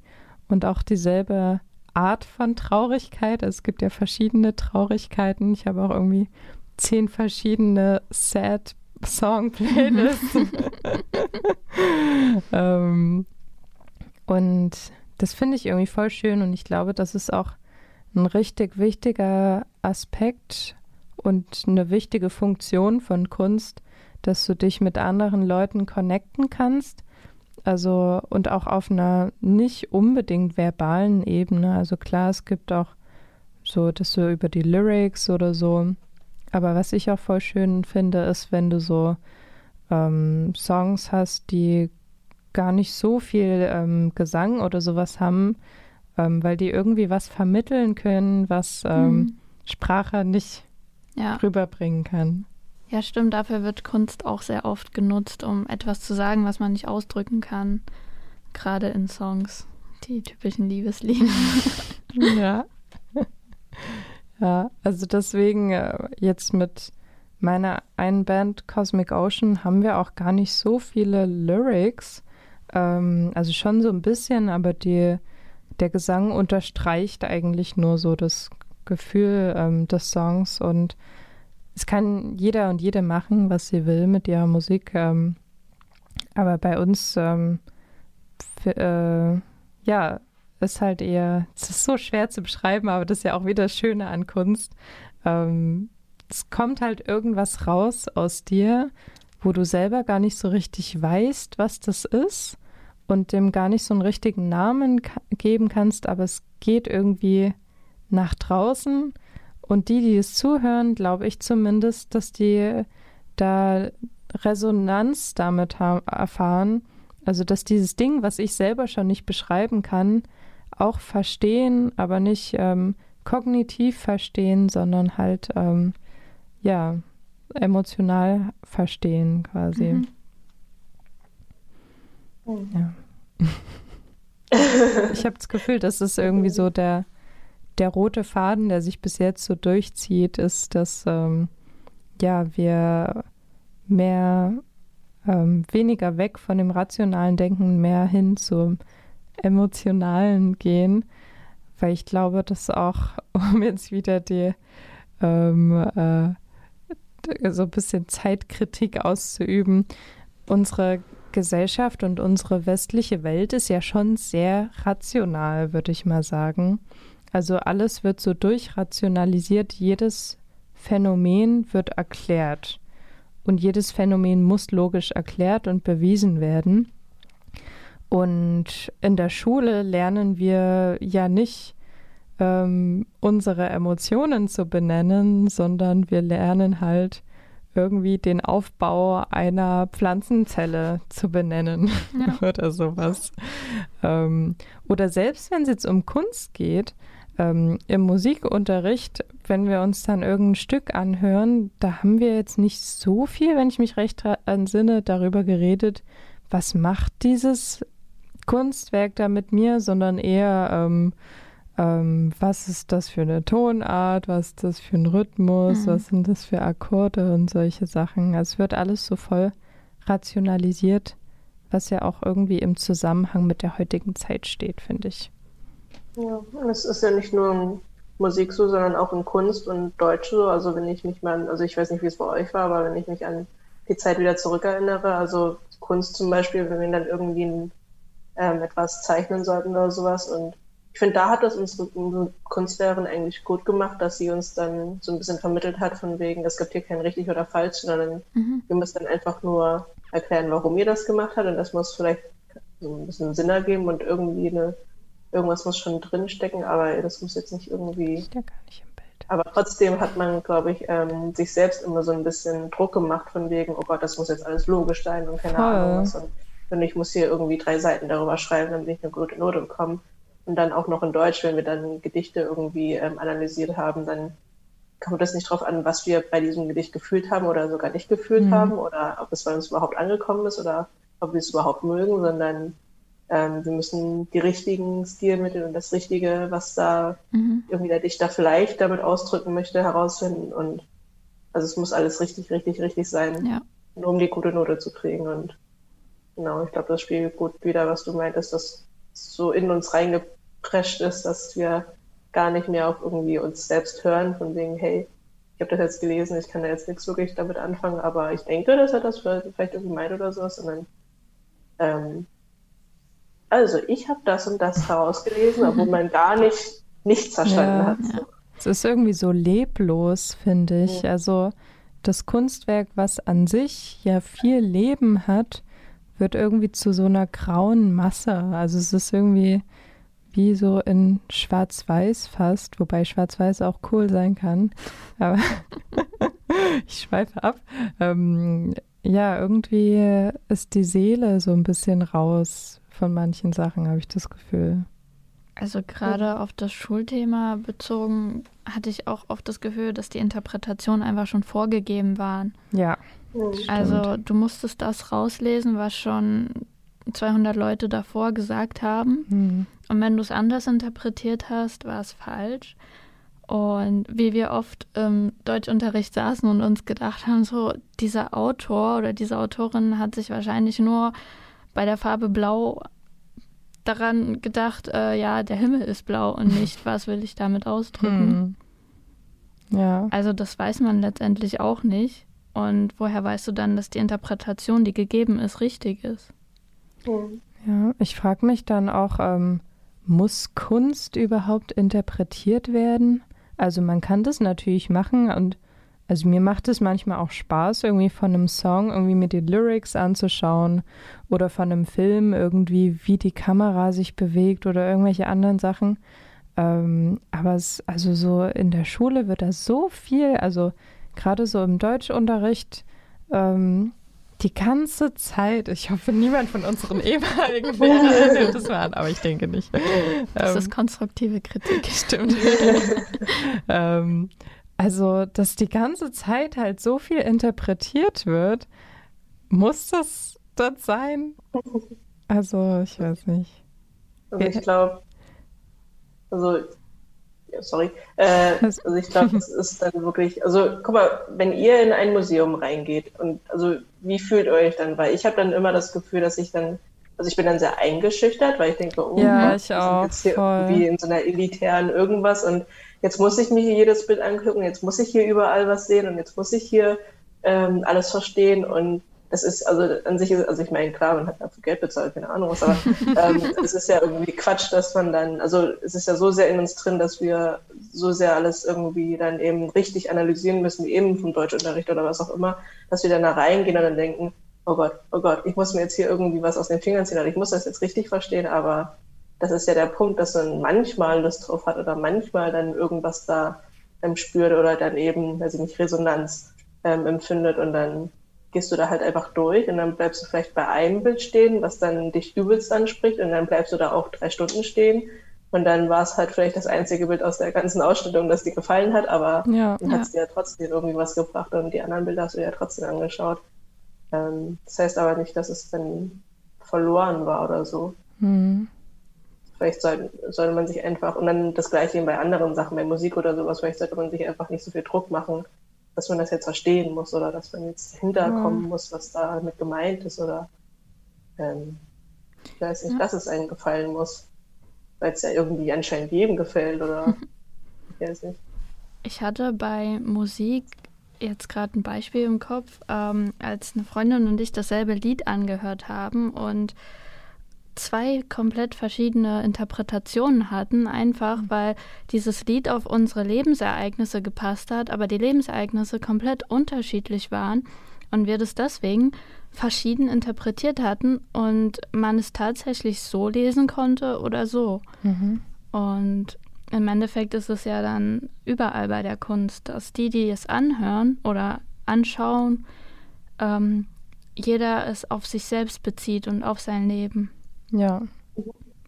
und auch dieselbe Art von Traurigkeit. Es gibt ja verschiedene Traurigkeiten. Ich habe auch irgendwie zehn verschiedene Sad Song Playlists. ähm, und das finde ich irgendwie voll schön und ich glaube, das ist auch ein richtig wichtiger Aspekt und eine wichtige Funktion von Kunst, dass du dich mit anderen Leuten connecten kannst. Also und auch auf einer nicht unbedingt verbalen Ebene. Also klar, es gibt auch so, dass du über die Lyrics oder so. Aber was ich auch voll schön finde, ist, wenn du so ähm, Songs hast, die gar nicht so viel ähm, Gesang oder sowas haben, ähm, weil die irgendwie was vermitteln können, was ähm, mhm. Sprache nicht ja. rüberbringen kann. Ja, stimmt. Dafür wird Kunst auch sehr oft genutzt, um etwas zu sagen, was man nicht ausdrücken kann. Gerade in Songs. Die typischen Liebeslieder. ja. ja, also deswegen äh, jetzt mit meiner einen Band Cosmic Ocean haben wir auch gar nicht so viele Lyrics. Ähm, also schon so ein bisschen, aber die, der Gesang unterstreicht eigentlich nur so das Gefühl ähm, des Songs und es kann jeder und jede machen, was sie will mit ihrer Musik. Ähm, aber bei uns, ähm, für, äh, ja, ist halt eher, es ist so schwer zu beschreiben, aber das ist ja auch wieder das Schöne an Kunst. Ähm, es kommt halt irgendwas raus aus dir, wo du selber gar nicht so richtig weißt, was das ist und dem gar nicht so einen richtigen Namen geben kannst, aber es geht irgendwie nach draußen und die, die es zuhören, glaube ich zumindest, dass die da Resonanz damit erfahren. Also, dass dieses Ding, was ich selber schon nicht beschreiben kann, auch verstehen, aber nicht ähm, kognitiv verstehen, sondern halt, ähm, ja, emotional verstehen quasi. Mhm. Ja. ich habe das Gefühl, das ist irgendwie so der der rote Faden, der sich bis jetzt so durchzieht, ist, dass ähm, ja wir mehr ähm, weniger weg von dem rationalen Denken, mehr hin zum emotionalen gehen, weil ich glaube, dass auch, um jetzt wieder die ähm, äh, so ein bisschen Zeitkritik auszuüben, unsere Gesellschaft und unsere westliche Welt ist ja schon sehr rational, würde ich mal sagen. Also alles wird so durchrationalisiert, jedes Phänomen wird erklärt. Und jedes Phänomen muss logisch erklärt und bewiesen werden. Und in der Schule lernen wir ja nicht ähm, unsere Emotionen zu benennen, sondern wir lernen halt irgendwie den Aufbau einer Pflanzenzelle zu benennen ja. oder sowas. Ähm, oder selbst wenn es jetzt um Kunst geht, ähm, im Musikunterricht, wenn wir uns dann irgendein Stück anhören, da haben wir jetzt nicht so viel, wenn ich mich recht entsinne, darüber geredet, was macht dieses Kunstwerk da mit mir, sondern eher, ähm, ähm, was ist das für eine Tonart, was ist das für ein Rhythmus, mhm. was sind das für Akkorde und solche Sachen. Also es wird alles so voll rationalisiert, was ja auch irgendwie im Zusammenhang mit der heutigen Zeit steht, finde ich. Ja, es ist ja nicht nur in Musik so, sondern auch in Kunst und Deutsch so. Also wenn ich mich mal, also ich weiß nicht, wie es bei euch war, aber wenn ich mich an die Zeit wieder zurückerinnere, also Kunst zum Beispiel, wenn wir dann irgendwie ein, ähm, etwas zeichnen sollten oder sowas. Und ich finde, da hat das unsere, unsere Kunstlehrerin eigentlich gut gemacht, dass sie uns dann so ein bisschen vermittelt hat, von wegen, es gibt hier kein richtig oder falsch, sondern mhm. wir müssen dann einfach nur erklären, warum ihr das gemacht hat. Und das muss vielleicht so ein bisschen Sinn ergeben und irgendwie eine irgendwas muss schon drinstecken, aber das muss jetzt nicht irgendwie. Steht ja gar nicht im Bild. Aber trotzdem hat man, glaube ich, ähm, sich selbst immer so ein bisschen Druck gemacht von wegen, oh Gott, das muss jetzt alles logisch sein und keine Voll. Ahnung was. Und, und ich muss hier irgendwie drei Seiten darüber schreiben, damit ich eine gute Note bekomme. Und dann auch noch in Deutsch, wenn wir dann Gedichte irgendwie ähm, analysiert haben, dann kommt es nicht darauf an, was wir bei diesem Gedicht gefühlt haben oder sogar nicht gefühlt mhm. haben oder ob es bei uns überhaupt angekommen ist oder ob wir es überhaupt mögen, sondern ähm, wir müssen die richtigen Stilmittel und das Richtige, was da mhm. irgendwie der Dichter vielleicht damit ausdrücken möchte, herausfinden. Und also es muss alles richtig, richtig, richtig sein, ja. nur um die gute Note zu kriegen. Und genau, ich glaube, das spielt gut wieder, was du meintest, dass so in uns reingeprescht ist, dass wir gar nicht mehr auf irgendwie uns selbst hören, von wegen, hey, ich habe das jetzt gelesen, ich kann da jetzt nichts wirklich damit anfangen, aber ich denke, dass er das vielleicht irgendwie meint oder so, sondern ähm, also ich habe das und das herausgelesen, obwohl man gar nicht nichts verstanden ja, hat. Ja. Es ist irgendwie so leblos, finde ich. Ja. Also das Kunstwerk, was an sich ja viel Leben hat, wird irgendwie zu so einer grauen Masse. Also es ist irgendwie wie so in Schwarz-Weiß fast, wobei Schwarz-Weiß auch cool sein kann. Aber ich schweife ab. Ähm, ja, irgendwie ist die Seele so ein bisschen raus von manchen Sachen, habe ich das Gefühl. Also gerade auf das Schulthema bezogen hatte ich auch oft das Gefühl, dass die Interpretationen einfach schon vorgegeben waren. Ja. Also du musstest das rauslesen, was schon 200 Leute davor gesagt haben. Mhm. Und wenn du es anders interpretiert hast, war es falsch. Und wie wir oft im Deutschunterricht saßen und uns gedacht haben, so dieser Autor oder diese Autorin hat sich wahrscheinlich nur bei der Farbe Blau daran gedacht, äh, ja, der Himmel ist blau und nicht, was will ich damit ausdrücken. Hm. Ja. Also das weiß man letztendlich auch nicht. Und woher weißt du dann, dass die Interpretation, die gegeben ist, richtig ist? Ja, ich frage mich dann auch, ähm, muss Kunst überhaupt interpretiert werden? Also man kann das natürlich machen und also mir macht es manchmal auch Spaß, irgendwie von einem Song irgendwie mir die Lyrics anzuschauen oder von einem Film irgendwie, wie die Kamera sich bewegt oder irgendwelche anderen Sachen. Ähm, aber es, also so in der Schule wird da so viel, also gerade so im Deutschunterricht, ähm, die ganze Zeit, ich hoffe, niemand von unseren ehemaligen Lehrern nimmt das mal an, aber ich denke nicht. Das ähm, ist konstruktive Kritik. Stimmt. ähm, also, dass die ganze Zeit halt so viel interpretiert wird, muss das das sein? Also, ich weiß nicht. Also ich glaube, also, ja, sorry, äh, also ich glaube, es ist dann wirklich, also guck mal, wenn ihr in ein Museum reingeht und also wie fühlt ihr euch dann? Weil ich habe dann immer das Gefühl, dass ich dann, also ich bin dann sehr eingeschüchtert, weil ich denke, oh ja, Gott, ich auch, jetzt hier voll. irgendwie in so einer elitären irgendwas und jetzt muss ich mir hier jedes Bild angucken, jetzt muss ich hier überall was sehen und jetzt muss ich hier ähm, alles verstehen und das ist, also an sich ist, also ich meine, klar, man hat dafür Geld bezahlt, keine Ahnung was, aber ähm, es ist ja irgendwie Quatsch, dass man dann, also es ist ja so sehr in uns drin, dass wir so sehr alles irgendwie dann eben richtig analysieren müssen, wie eben vom Deutschunterricht oder was auch immer, dass wir dann da reingehen und dann denken, oh Gott, oh Gott, ich muss mir jetzt hier irgendwie was aus den Fingern ziehen, oder ich muss das jetzt richtig verstehen, aber das ist ja der Punkt, dass man manchmal Lust drauf hat oder manchmal dann irgendwas da ähm, spürt oder dann eben, weiß ich nicht, Resonanz ähm, empfindet und dann gehst du da halt einfach durch und dann bleibst du vielleicht bei einem Bild stehen, was dann dich übelst anspricht und dann bleibst du da auch drei Stunden stehen und dann war es halt vielleicht das einzige Bild aus der ganzen Ausstellung, das dir gefallen hat, aber ja, dann ja. hat es dir ja trotzdem irgendwie was gebracht und die anderen Bilder hast du ja trotzdem angeschaut. Ähm, das heißt aber nicht, dass es dann verloren war oder so. Mhm. Vielleicht soll, sollte man sich einfach, und dann das gleiche bei anderen Sachen, bei Musik oder sowas, vielleicht sollte man sich einfach nicht so viel Druck machen, dass man das jetzt verstehen muss oder dass man jetzt hinterkommen mhm. muss, was damit gemeint ist oder ähm, ich weiß nicht, ja. dass es einem gefallen muss, weil es ja irgendwie anscheinend jedem gefällt oder ich weiß nicht. Ich hatte bei Musik jetzt gerade ein Beispiel im Kopf, ähm, als eine Freundin und ich dasselbe Lied angehört haben und zwei komplett verschiedene Interpretationen hatten, einfach mhm. weil dieses Lied auf unsere Lebensereignisse gepasst hat, aber die Lebensereignisse komplett unterschiedlich waren und wir das deswegen verschieden interpretiert hatten und man es tatsächlich so lesen konnte oder so. Mhm. Und im Endeffekt ist es ja dann überall bei der Kunst, dass die, die es anhören oder anschauen, ähm, jeder es auf sich selbst bezieht und auf sein Leben. Ja,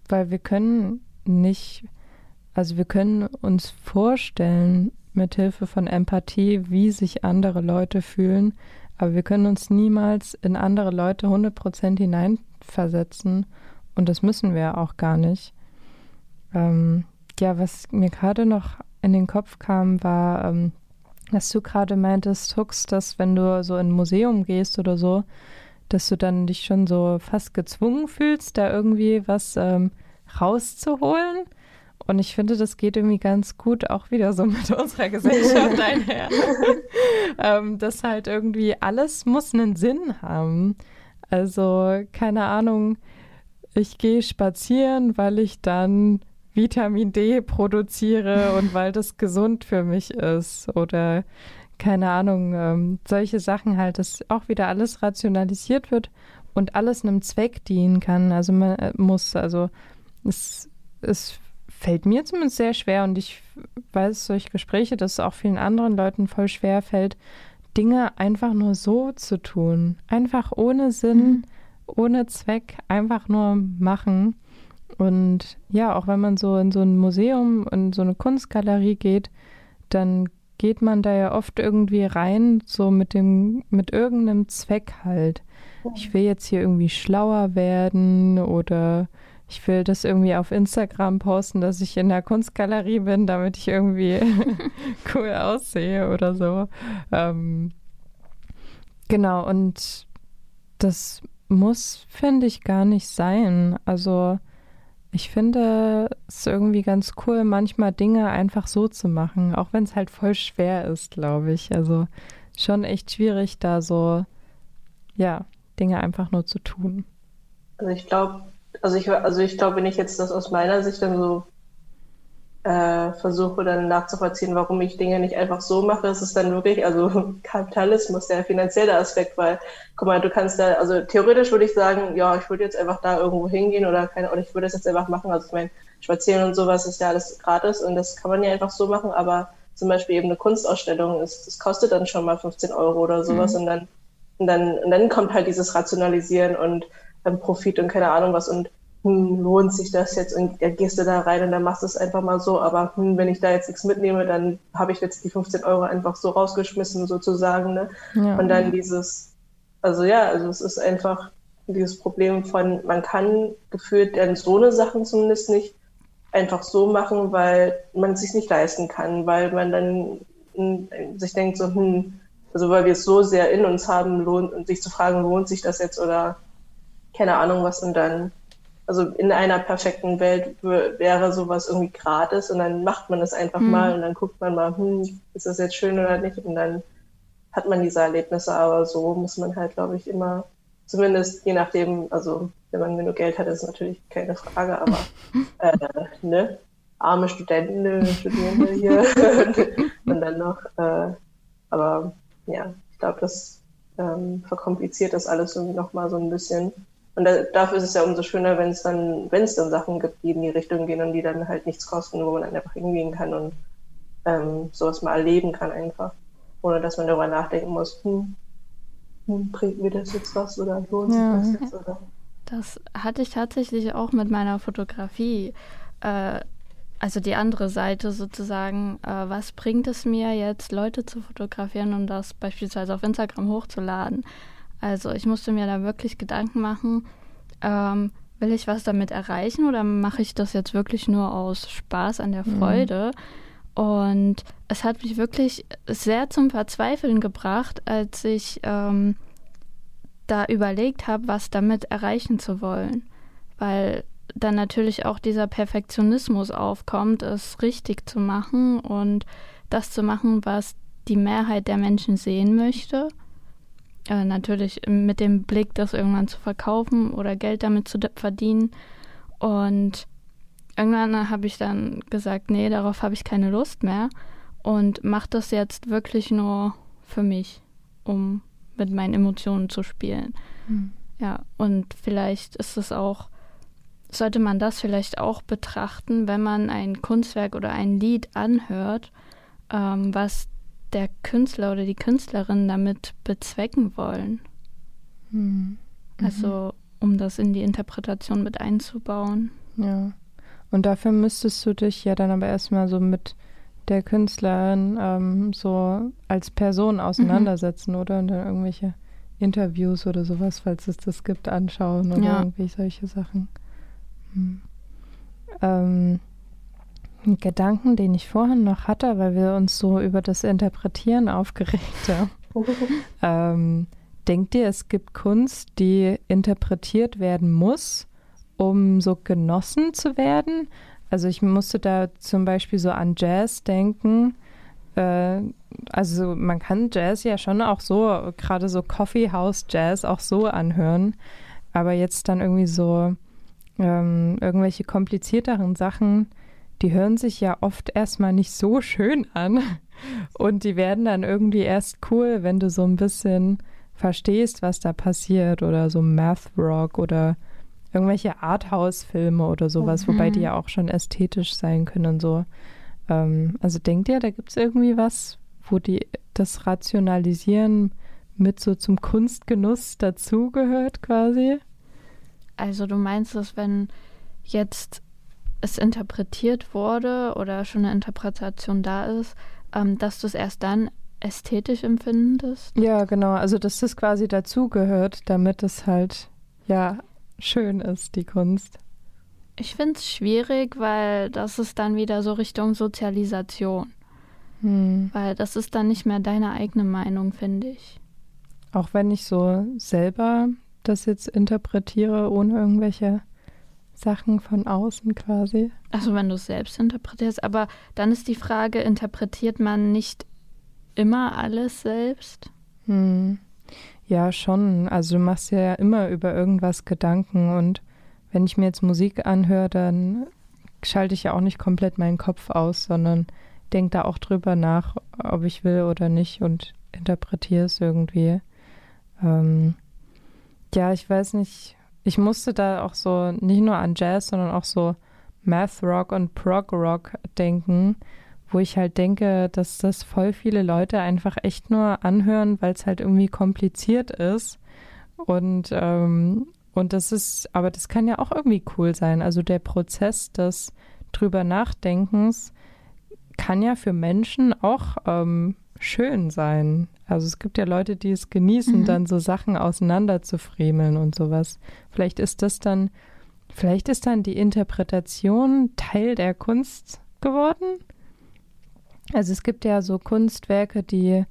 weil wir können nicht, also wir können uns vorstellen, mit Hilfe von Empathie, wie sich andere Leute fühlen, aber wir können uns niemals in andere Leute 100% hineinversetzen und das müssen wir auch gar nicht. Ähm, ja, was mir gerade noch in den Kopf kam, war, ähm, dass du gerade meintest, Hux, dass wenn du so in ein Museum gehst oder so, dass du dann dich schon so fast gezwungen fühlst, da irgendwie was ähm, rauszuholen. Und ich finde, das geht irgendwie ganz gut auch wieder so mit unserer Gesellschaft einher. ähm, dass halt irgendwie alles muss einen Sinn haben. Also, keine Ahnung, ich gehe spazieren, weil ich dann Vitamin D produziere und weil das gesund für mich ist. Oder keine Ahnung, ähm, solche Sachen halt, dass auch wieder alles rationalisiert wird und alles einem Zweck dienen kann. Also man äh, muss, also es, es fällt mir zumindest sehr schwer und ich weiß durch Gespräche, dass es auch vielen anderen Leuten voll schwer fällt, Dinge einfach nur so zu tun. Einfach ohne Sinn, mhm. ohne Zweck, einfach nur machen. Und ja, auch wenn man so in so ein Museum, in so eine Kunstgalerie geht, dann geht man da ja oft irgendwie rein, so mit dem, mit irgendeinem Zweck halt. Ich will jetzt hier irgendwie schlauer werden oder ich will das irgendwie auf Instagram posten, dass ich in der Kunstgalerie bin, damit ich irgendwie cool aussehe oder so. Ähm, genau, und das muss, finde ich, gar nicht sein. Also ich finde es irgendwie ganz cool, manchmal Dinge einfach so zu machen, auch wenn es halt voll schwer ist, glaube ich. Also schon echt schwierig, da so, ja, Dinge einfach nur zu tun. Also ich glaube, also ich, also ich glaube, wenn ich jetzt das aus meiner Sicht dann so äh, versuche dann nachzuvollziehen, warum ich Dinge nicht einfach so mache, ist es dann wirklich, also Kapitalismus, der finanzielle Aspekt, weil, guck mal, du kannst da, also theoretisch würde ich sagen, ja, ich würde jetzt einfach da irgendwo hingehen oder keine, oder ich würde das jetzt einfach machen, also ich meine, Spazieren und sowas ist ja alles gratis und das kann man ja einfach so machen, aber zum Beispiel eben eine Kunstausstellung ist, das kostet dann schon mal 15 Euro oder sowas mhm. und dann, und dann, und dann kommt halt dieses Rationalisieren und ähm, Profit und keine Ahnung was und hm, lohnt sich das jetzt und dann gehst du da rein und dann machst du es einfach mal so, aber hm, wenn ich da jetzt nichts mitnehme, dann habe ich jetzt die 15 Euro einfach so rausgeschmissen sozusagen, ne? Ja. Und dann dieses, also ja, also es ist einfach dieses Problem von, man kann gefühlt dann so eine Sachen zumindest nicht einfach so machen, weil man es sich nicht leisten kann, weil man dann hm, sich denkt so, hm, also weil wir es so sehr in uns haben, lohnt, sich zu fragen, lohnt sich das jetzt oder keine Ahnung was und dann also in einer perfekten Welt wäre sowas irgendwie gratis und dann macht man es einfach mhm. mal und dann guckt man mal, hm, ist das jetzt schön oder nicht und dann hat man diese Erlebnisse, aber so muss man halt, glaube ich, immer, zumindest je nachdem, also wenn man genug Geld hat, ist natürlich keine Frage, aber äh, ne, arme Studenten, Studierende hier und dann noch, äh, aber ja, ich glaube, das ähm, verkompliziert das alles irgendwie nochmal so ein bisschen. Und da, dafür ist es ja umso schöner, wenn es dann, wenn es dann Sachen gibt, die in die Richtung gehen und die dann halt nichts kosten, wo man dann einfach hingehen kann und ähm, sowas mal erleben kann einfach. Ohne dass man darüber nachdenken muss, hm, hm, bringt mir das jetzt was oder lohnt sich ja. das jetzt oder. Das hatte ich tatsächlich auch mit meiner Fotografie. Äh, also die andere Seite sozusagen, äh, was bringt es mir jetzt, Leute zu fotografieren und das beispielsweise auf Instagram hochzuladen? Also ich musste mir da wirklich Gedanken machen, ähm, will ich was damit erreichen oder mache ich das jetzt wirklich nur aus Spaß an der mhm. Freude? Mhm. Und es hat mich wirklich sehr zum Verzweifeln gebracht, als ich ähm, da überlegt habe, was damit erreichen zu wollen. Weil dann natürlich auch dieser Perfektionismus aufkommt, es richtig zu machen und das zu machen, was die Mehrheit der Menschen sehen möchte. Äh, natürlich mit dem Blick, das irgendwann zu verkaufen oder Geld damit zu verdienen. Und irgendwann habe ich dann gesagt, nee, darauf habe ich keine Lust mehr und mache das jetzt wirklich nur für mich, um mit meinen Emotionen zu spielen. Mhm. Ja, und vielleicht ist es auch, sollte man das vielleicht auch betrachten, wenn man ein Kunstwerk oder ein Lied anhört, ähm, was der Künstler oder die Künstlerin damit bezwecken wollen. Mhm. Also um das in die Interpretation mit einzubauen. Ja. Und dafür müsstest du dich ja dann aber erstmal so mit der Künstlerin ähm, so als Person auseinandersetzen, mhm. oder? Und dann irgendwelche Interviews oder sowas, falls es das gibt, anschauen oder ja. irgendwie solche Sachen. Hm. Ähm, ein Gedanken, den ich vorhin noch hatte, weil wir uns so über das Interpretieren aufgeregt haben. ähm, denkt ihr, es gibt Kunst, die interpretiert werden muss, um so genossen zu werden? Also ich musste da zum Beispiel so an Jazz denken. Äh, also man kann Jazz ja schon auch so, gerade so Coffee House Jazz auch so anhören. Aber jetzt dann irgendwie so ähm, irgendwelche komplizierteren Sachen, die hören sich ja oft erstmal nicht so schön an. Und die werden dann irgendwie erst cool, wenn du so ein bisschen verstehst, was da passiert. Oder so Math Rock oder irgendwelche Arthouse-Filme oder sowas, mhm. wobei die ja auch schon ästhetisch sein können und so. Ähm, also denkt ihr, da gibt es irgendwie was, wo die das Rationalisieren mit so zum Kunstgenuss dazugehört quasi? Also du meinst es, wenn jetzt es interpretiert wurde oder schon eine Interpretation da ist, ähm, dass du es erst dann ästhetisch empfindest? Ja, genau. Also dass das quasi dazugehört, damit es halt ja schön ist, die Kunst. Ich finde es schwierig, weil das ist dann wieder so Richtung Sozialisation. Hm. Weil das ist dann nicht mehr deine eigene Meinung, finde ich. Auch wenn ich so selber das jetzt interpretiere, ohne irgendwelche Sachen von außen quasi. Also wenn du es selbst interpretierst, aber dann ist die Frage, interpretiert man nicht immer alles selbst? Hm. Ja, schon. Also du machst ja immer über irgendwas Gedanken und wenn ich mir jetzt Musik anhöre, dann schalte ich ja auch nicht komplett meinen Kopf aus, sondern denke da auch drüber nach, ob ich will oder nicht und interpretiere es irgendwie. Ähm, ja, ich weiß nicht. Ich musste da auch so nicht nur an Jazz, sondern auch so Math Rock und Prog Rock denken, wo ich halt denke, dass das voll viele Leute einfach echt nur anhören, weil es halt irgendwie kompliziert ist. Und, ähm, und das ist, aber das kann ja auch irgendwie cool sein. Also der Prozess des drüber Nachdenkens kann ja für Menschen auch ähm, schön sein. Also es gibt ja Leute, die es genießen, mhm. dann so Sachen auseinander zu friemeln und sowas. Vielleicht ist das dann, vielleicht ist dann die Interpretation Teil der Kunst geworden. Also es gibt ja so Kunstwerke, die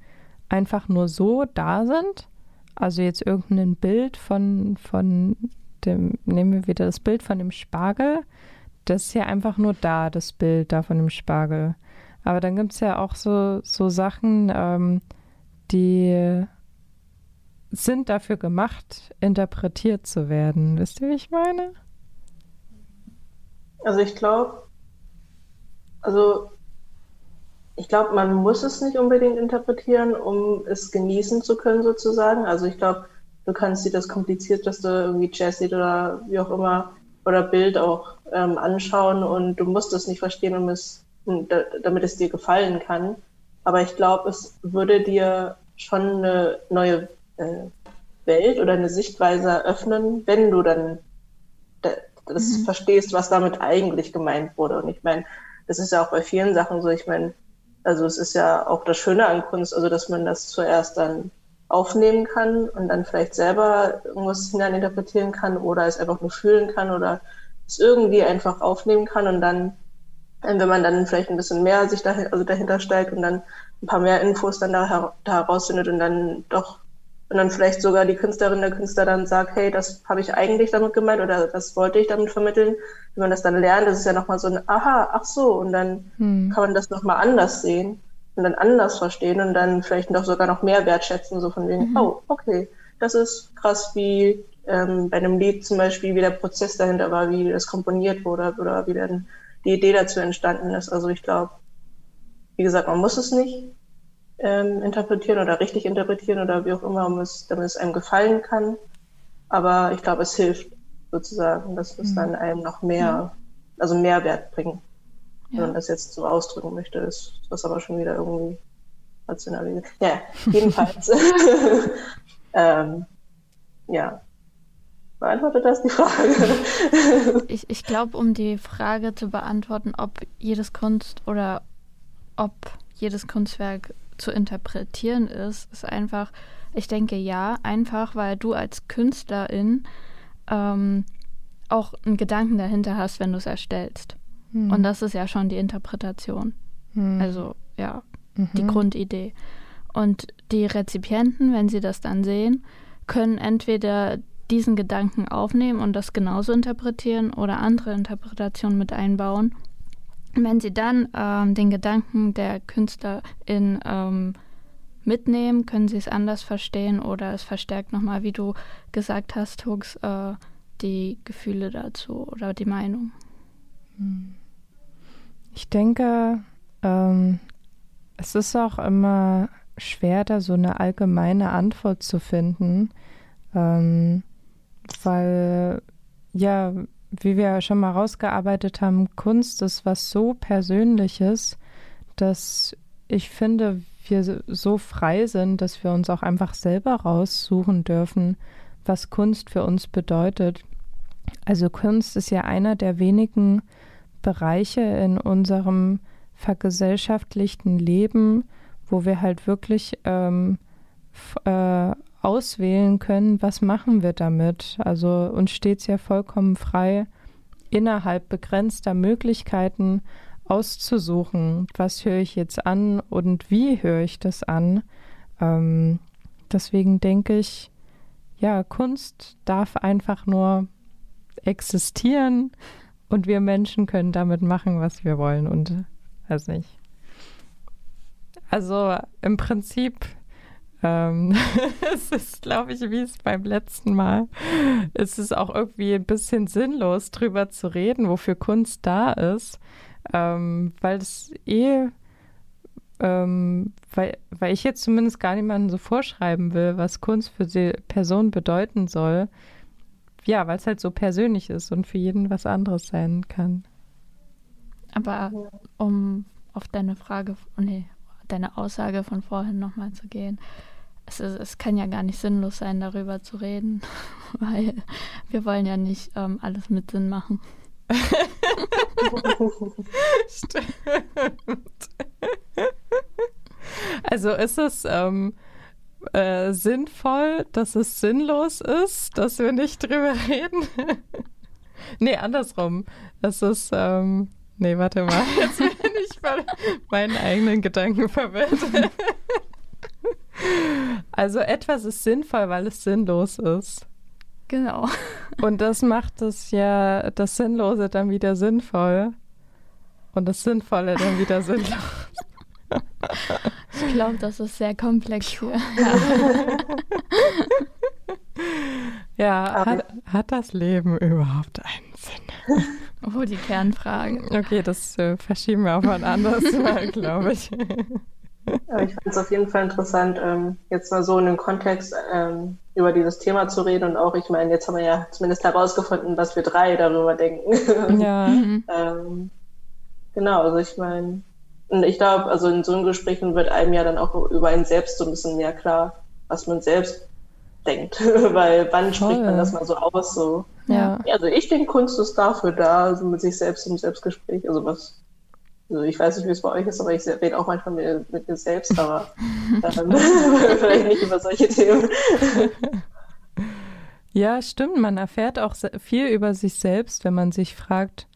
einfach nur so da sind. Also jetzt irgendein Bild von, von dem, nehmen wir wieder das Bild von dem Spargel. Das ist ja einfach nur da, das Bild da von dem Spargel. Aber dann gibt es ja auch so, so Sachen, ähm, die sind dafür gemacht, interpretiert zu werden. Wisst ihr, wie ich meine? Also ich glaube, also ich glaube, man muss es nicht unbedingt interpretieren, um es genießen zu können, sozusagen. Also ich glaube, du kannst dir das komplizierteste irgendwie Jazz oder wie auch immer oder Bild auch ähm, anschauen und du musst es nicht verstehen, um es, damit es dir gefallen kann. Aber ich glaube, es würde dir schon eine neue äh, Welt oder eine Sichtweise eröffnen, wenn du dann das mhm. verstehst, was damit eigentlich gemeint wurde. Und ich meine, das ist ja auch bei vielen Sachen so. Ich meine, also es ist ja auch das Schöne an Kunst, also dass man das zuerst dann aufnehmen kann und dann vielleicht selber irgendwas hineininterpretieren kann oder es einfach nur fühlen kann oder es irgendwie einfach aufnehmen kann und dann, wenn man dann vielleicht ein bisschen mehr sich dahin, also dahinter steigt und dann ein paar mehr Infos dann da, da herausfindet und dann doch und dann vielleicht sogar die Künstlerin, der Künstler dann sagt, hey, das habe ich eigentlich damit gemeint oder das wollte ich damit vermitteln. Wenn man das dann lernt, das ist ja nochmal so ein Aha, ach so, und dann hm. kann man das nochmal anders sehen und dann anders verstehen und dann vielleicht noch sogar noch mehr wertschätzen, so von wegen, mhm. oh, okay, das ist krass, wie ähm, bei einem Lied zum Beispiel, wie der Prozess dahinter war, wie das komponiert wurde oder wie dann die Idee dazu entstanden ist. Also ich glaube, wie gesagt, man muss es nicht, ähm, interpretieren oder richtig interpretieren oder wie auch immer, um es, damit es einem gefallen kann. Aber ich glaube, es hilft sozusagen, dass es mhm. dann einem noch mehr, also Mehrwert bringt. Ja. Wenn man das jetzt so ausdrücken möchte, ist das aber schon wieder irgendwie rationalisiert. Ja, jedenfalls. ähm, ja. Beantwortet das die Frage? ich ich glaube, um die Frage zu beantworten, ob jedes Kunst oder ob jedes Kunstwerk zu interpretieren ist, ist einfach, ich denke ja, einfach weil du als Künstlerin ähm, auch einen Gedanken dahinter hast, wenn du es erstellst. Mhm. Und das ist ja schon die Interpretation. Mhm. Also ja, mhm. die Grundidee. Und die Rezipienten, wenn sie das dann sehen, können entweder diesen Gedanken aufnehmen und das genauso interpretieren oder andere Interpretationen mit einbauen. Wenn sie dann ähm, den Gedanken der Künstlerin ähm, mitnehmen, können sie es anders verstehen oder es verstärkt nochmal, wie du gesagt hast, Hux, äh, die Gefühle dazu oder die Meinung. Ich denke, ähm, es ist auch immer schwer, da so eine allgemeine Antwort zu finden, ähm, weil ja, wie wir schon mal rausgearbeitet haben, Kunst ist was so Persönliches, dass ich finde, wir so frei sind, dass wir uns auch einfach selber raussuchen dürfen, was Kunst für uns bedeutet. Also Kunst ist ja einer der wenigen Bereiche in unserem vergesellschaftlichten Leben, wo wir halt wirklich ähm, äh, auswählen können, was machen wir damit. Also uns steht es ja vollkommen frei, innerhalb begrenzter Möglichkeiten auszusuchen, was höre ich jetzt an und wie höre ich das an. Ähm, deswegen denke ich, ja, Kunst darf einfach nur existieren und wir Menschen können damit machen, was wir wollen und weiß nicht. Also im Prinzip es ist, glaube ich, wie es beim letzten Mal. Es ist auch irgendwie ein bisschen sinnlos, drüber zu reden, wofür Kunst da ist, ähm, weil es eh, ähm, weil, weil ich jetzt zumindest gar niemandem so vorschreiben will, was Kunst für die Person bedeuten soll. Ja, weil es halt so persönlich ist und für jeden was anderes sein kann. Aber um auf deine Frage, oh nee, deine Aussage von vorhin nochmal zu gehen. Es, ist, es kann ja gar nicht sinnlos sein, darüber zu reden, weil wir wollen ja nicht ähm, alles mit Sinn machen. Stimmt. Also ist es ähm, äh, sinnvoll, dass es sinnlos ist, dass wir nicht drüber reden? nee, andersrum. Es ist, ähm, nee, warte mal, jetzt bin ich bei meinen eigenen Gedanken verwirrt. also etwas ist sinnvoll, weil es sinnlos ist. Genau. Und das macht es ja, das Sinnlose dann wieder sinnvoll. Und das Sinnvolle dann wieder sinnlos. Ich glaube, das ist sehr komplex hier. Ja, hat, hat, das Leben überhaupt einen Sinn? Oh, die Kernfrage. Okay, das äh, verschieben wir auf ein anderes Mal, glaube ich. Aber ich fand es auf jeden Fall interessant, ähm, jetzt mal so in dem Kontext ähm, über dieses Thema zu reden. Und auch, ich meine, jetzt haben wir ja zumindest herausgefunden, was wir drei darüber denken. Ja. ähm, genau, also ich meine, und ich glaube, also in so einem Gesprächen wird einem ja dann auch über einen selbst so ein bisschen mehr klar, was man selbst denkt. Weil wann Toll. spricht man das mal so aus? So. Ja. ja also ich denke, Kunst ist dafür da, also mit sich selbst im Selbstgespräch. Also was also ich weiß nicht, wie es bei euch ist, aber ich rede auch manchmal mit, mit mir selbst, aber ähm, vielleicht nicht über solche Themen. Ja, stimmt. Man erfährt auch viel über sich selbst, wenn man sich fragt,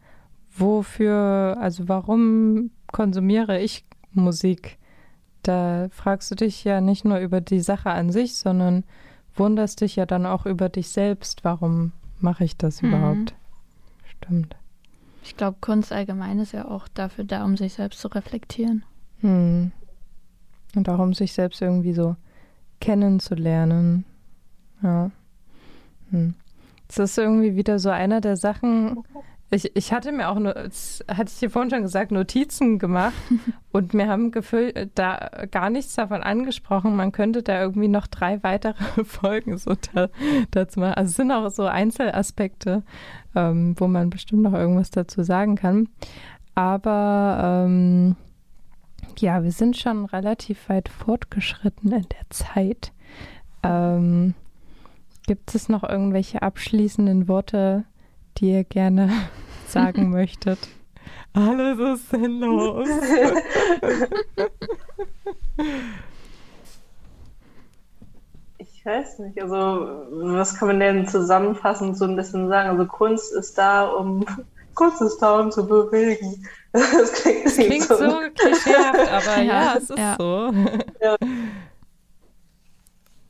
wofür, also warum konsumiere ich Musik? Da fragst du dich ja nicht nur über die Sache an sich, sondern wunderst dich ja dann auch über dich selbst. Warum mache ich das mhm. überhaupt? Stimmt. Ich glaube, Kunst allgemein ist ja auch dafür da, um sich selbst zu reflektieren. Hm. Und auch um sich selbst irgendwie so kennenzulernen. Ja. Hm. Das ist irgendwie wieder so einer der Sachen, ich, ich hatte mir auch, nur, hatte ich dir vorhin schon gesagt, Notizen gemacht und mir haben gefühlt da gar nichts davon angesprochen. Man könnte da irgendwie noch drei weitere Folgen so da, dazu machen. Also es sind auch so Einzelaspekte, ähm, wo man bestimmt noch irgendwas dazu sagen kann. Aber ähm, ja, wir sind schon relativ weit fortgeschritten in der Zeit. Ähm, Gibt es noch irgendwelche abschließenden Worte, die ihr gerne sagen möchtet? Alles ist sinnlos. ich weiß nicht, also was kann man denn zusammenfassend so ein bisschen sagen? Also Kunst ist da, um Kunst ist da, um zu bewegen. Das klingt, das klingt so, so klischeehaft, aber ja, ja es ist ja. so. Ja.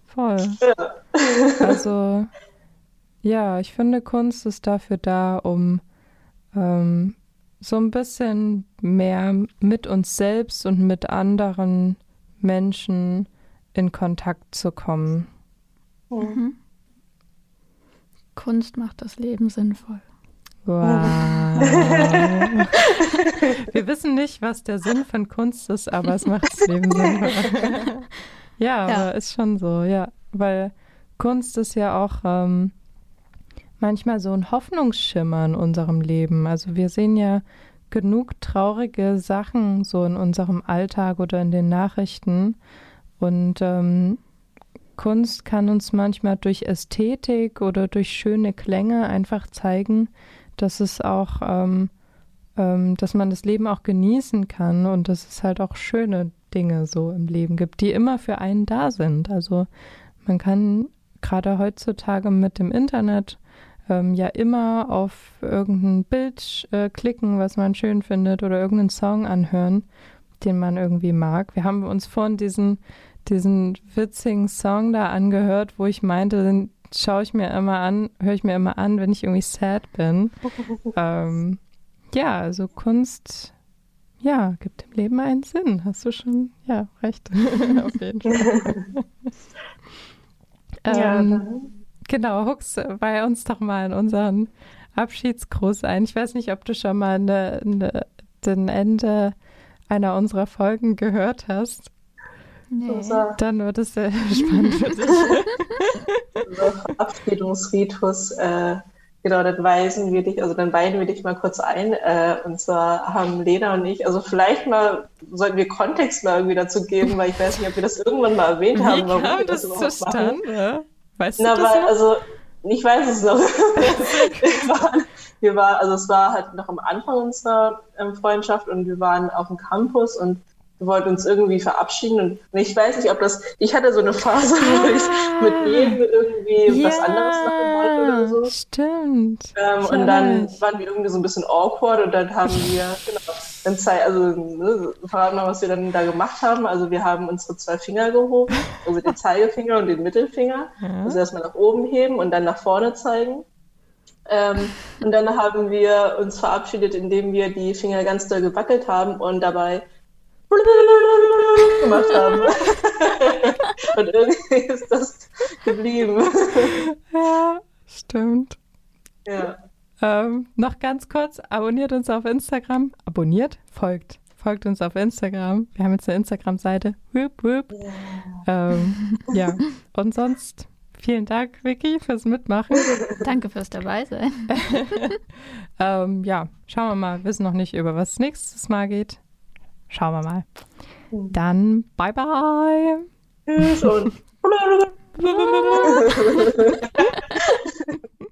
Voll. Ja. Also, ja, ich finde, Kunst ist dafür da, um ähm, so ein bisschen mehr mit uns selbst und mit anderen Menschen in Kontakt zu kommen. Mhm. Kunst macht das Leben sinnvoll. Wow. Wir wissen nicht, was der Sinn von Kunst ist, aber es macht das Leben sinnvoll. ja, ja, aber ist schon so, ja. Weil Kunst ist ja auch ähm, manchmal so ein Hoffnungsschimmer in unserem Leben. Also wir sehen ja genug traurige Sachen so in unserem Alltag oder in den Nachrichten. Und ähm, Kunst kann uns manchmal durch Ästhetik oder durch schöne Klänge einfach zeigen, dass es auch, ähm, ähm, dass man das Leben auch genießen kann und dass es halt auch schöne Dinge so im Leben gibt, die immer für einen da sind. Also man kann gerade heutzutage mit dem Internet ähm, ja immer auf irgendein Bild äh, klicken, was man schön findet oder irgendeinen Song anhören, den man irgendwie mag. Wir haben uns vorhin diesen, diesen witzigen Song da angehört, wo ich meinte, den schaue ich mir immer an, höre ich mir immer an, wenn ich irgendwie sad bin. ähm, ja, also Kunst, ja, gibt dem Leben einen Sinn. Hast du schon, ja, recht. Auf jeden Fall. ähm, ja, Genau, Hux, bei uns doch mal in unseren Abschiedsgruß ein. Ich weiß nicht, ob du schon mal eine, eine, den Ende einer unserer Folgen gehört hast. Nee. Dann wird es sehr spannend für dich. Verabschiedungsritus, äh, genau, dann weisen wir dich, also dann weiden wir dich mal kurz ein. Äh, und zwar haben Lena und ich, also vielleicht mal sollten wir Kontext mal irgendwie dazu geben, weil ich weiß nicht, ob wir das irgendwann mal erwähnt Wie haben, warum wir das, das überhaupt zustande? machen. Weißt Na, du das weil, noch? also ich weiß es noch. wir, waren, wir waren, also es war halt noch am Anfang unserer ähm, Freundschaft und wir waren auf dem Campus und wir wollten uns irgendwie verabschieden und ich weiß nicht, ob das, ich hatte so eine Phase, wo ich mit jedem irgendwie ja, was anderes machen wollte oder so. Stimmt. Ähm, und dann waren wir irgendwie so ein bisschen awkward und dann haben wir, genau, dann zei also ne, verraten mal, was wir dann da gemacht haben. Also wir haben unsere zwei Finger gehoben, also den Zeigefinger und den Mittelfinger. Ja. Also erstmal nach oben heben und dann nach vorne zeigen. Ähm, und dann haben wir uns verabschiedet, indem wir die Finger ganz doll gewackelt haben und dabei gemacht haben. Und irgendwie ist das geblieben. Ja, stimmt. Ja. Ähm, noch ganz kurz, abonniert uns auf Instagram. Abonniert? Folgt. Folgt uns auf Instagram. Wir haben jetzt eine Instagram-Seite. Whoop, whoop. Yeah. Ähm, ja, und sonst vielen Dank, Vicky, fürs Mitmachen. Danke fürs Dabeisein. ähm, ja, schauen wir mal. Wir wissen noch nicht, über was nächstes Mal geht. Schauen wir mal. Dann bye bye. Tschüss und.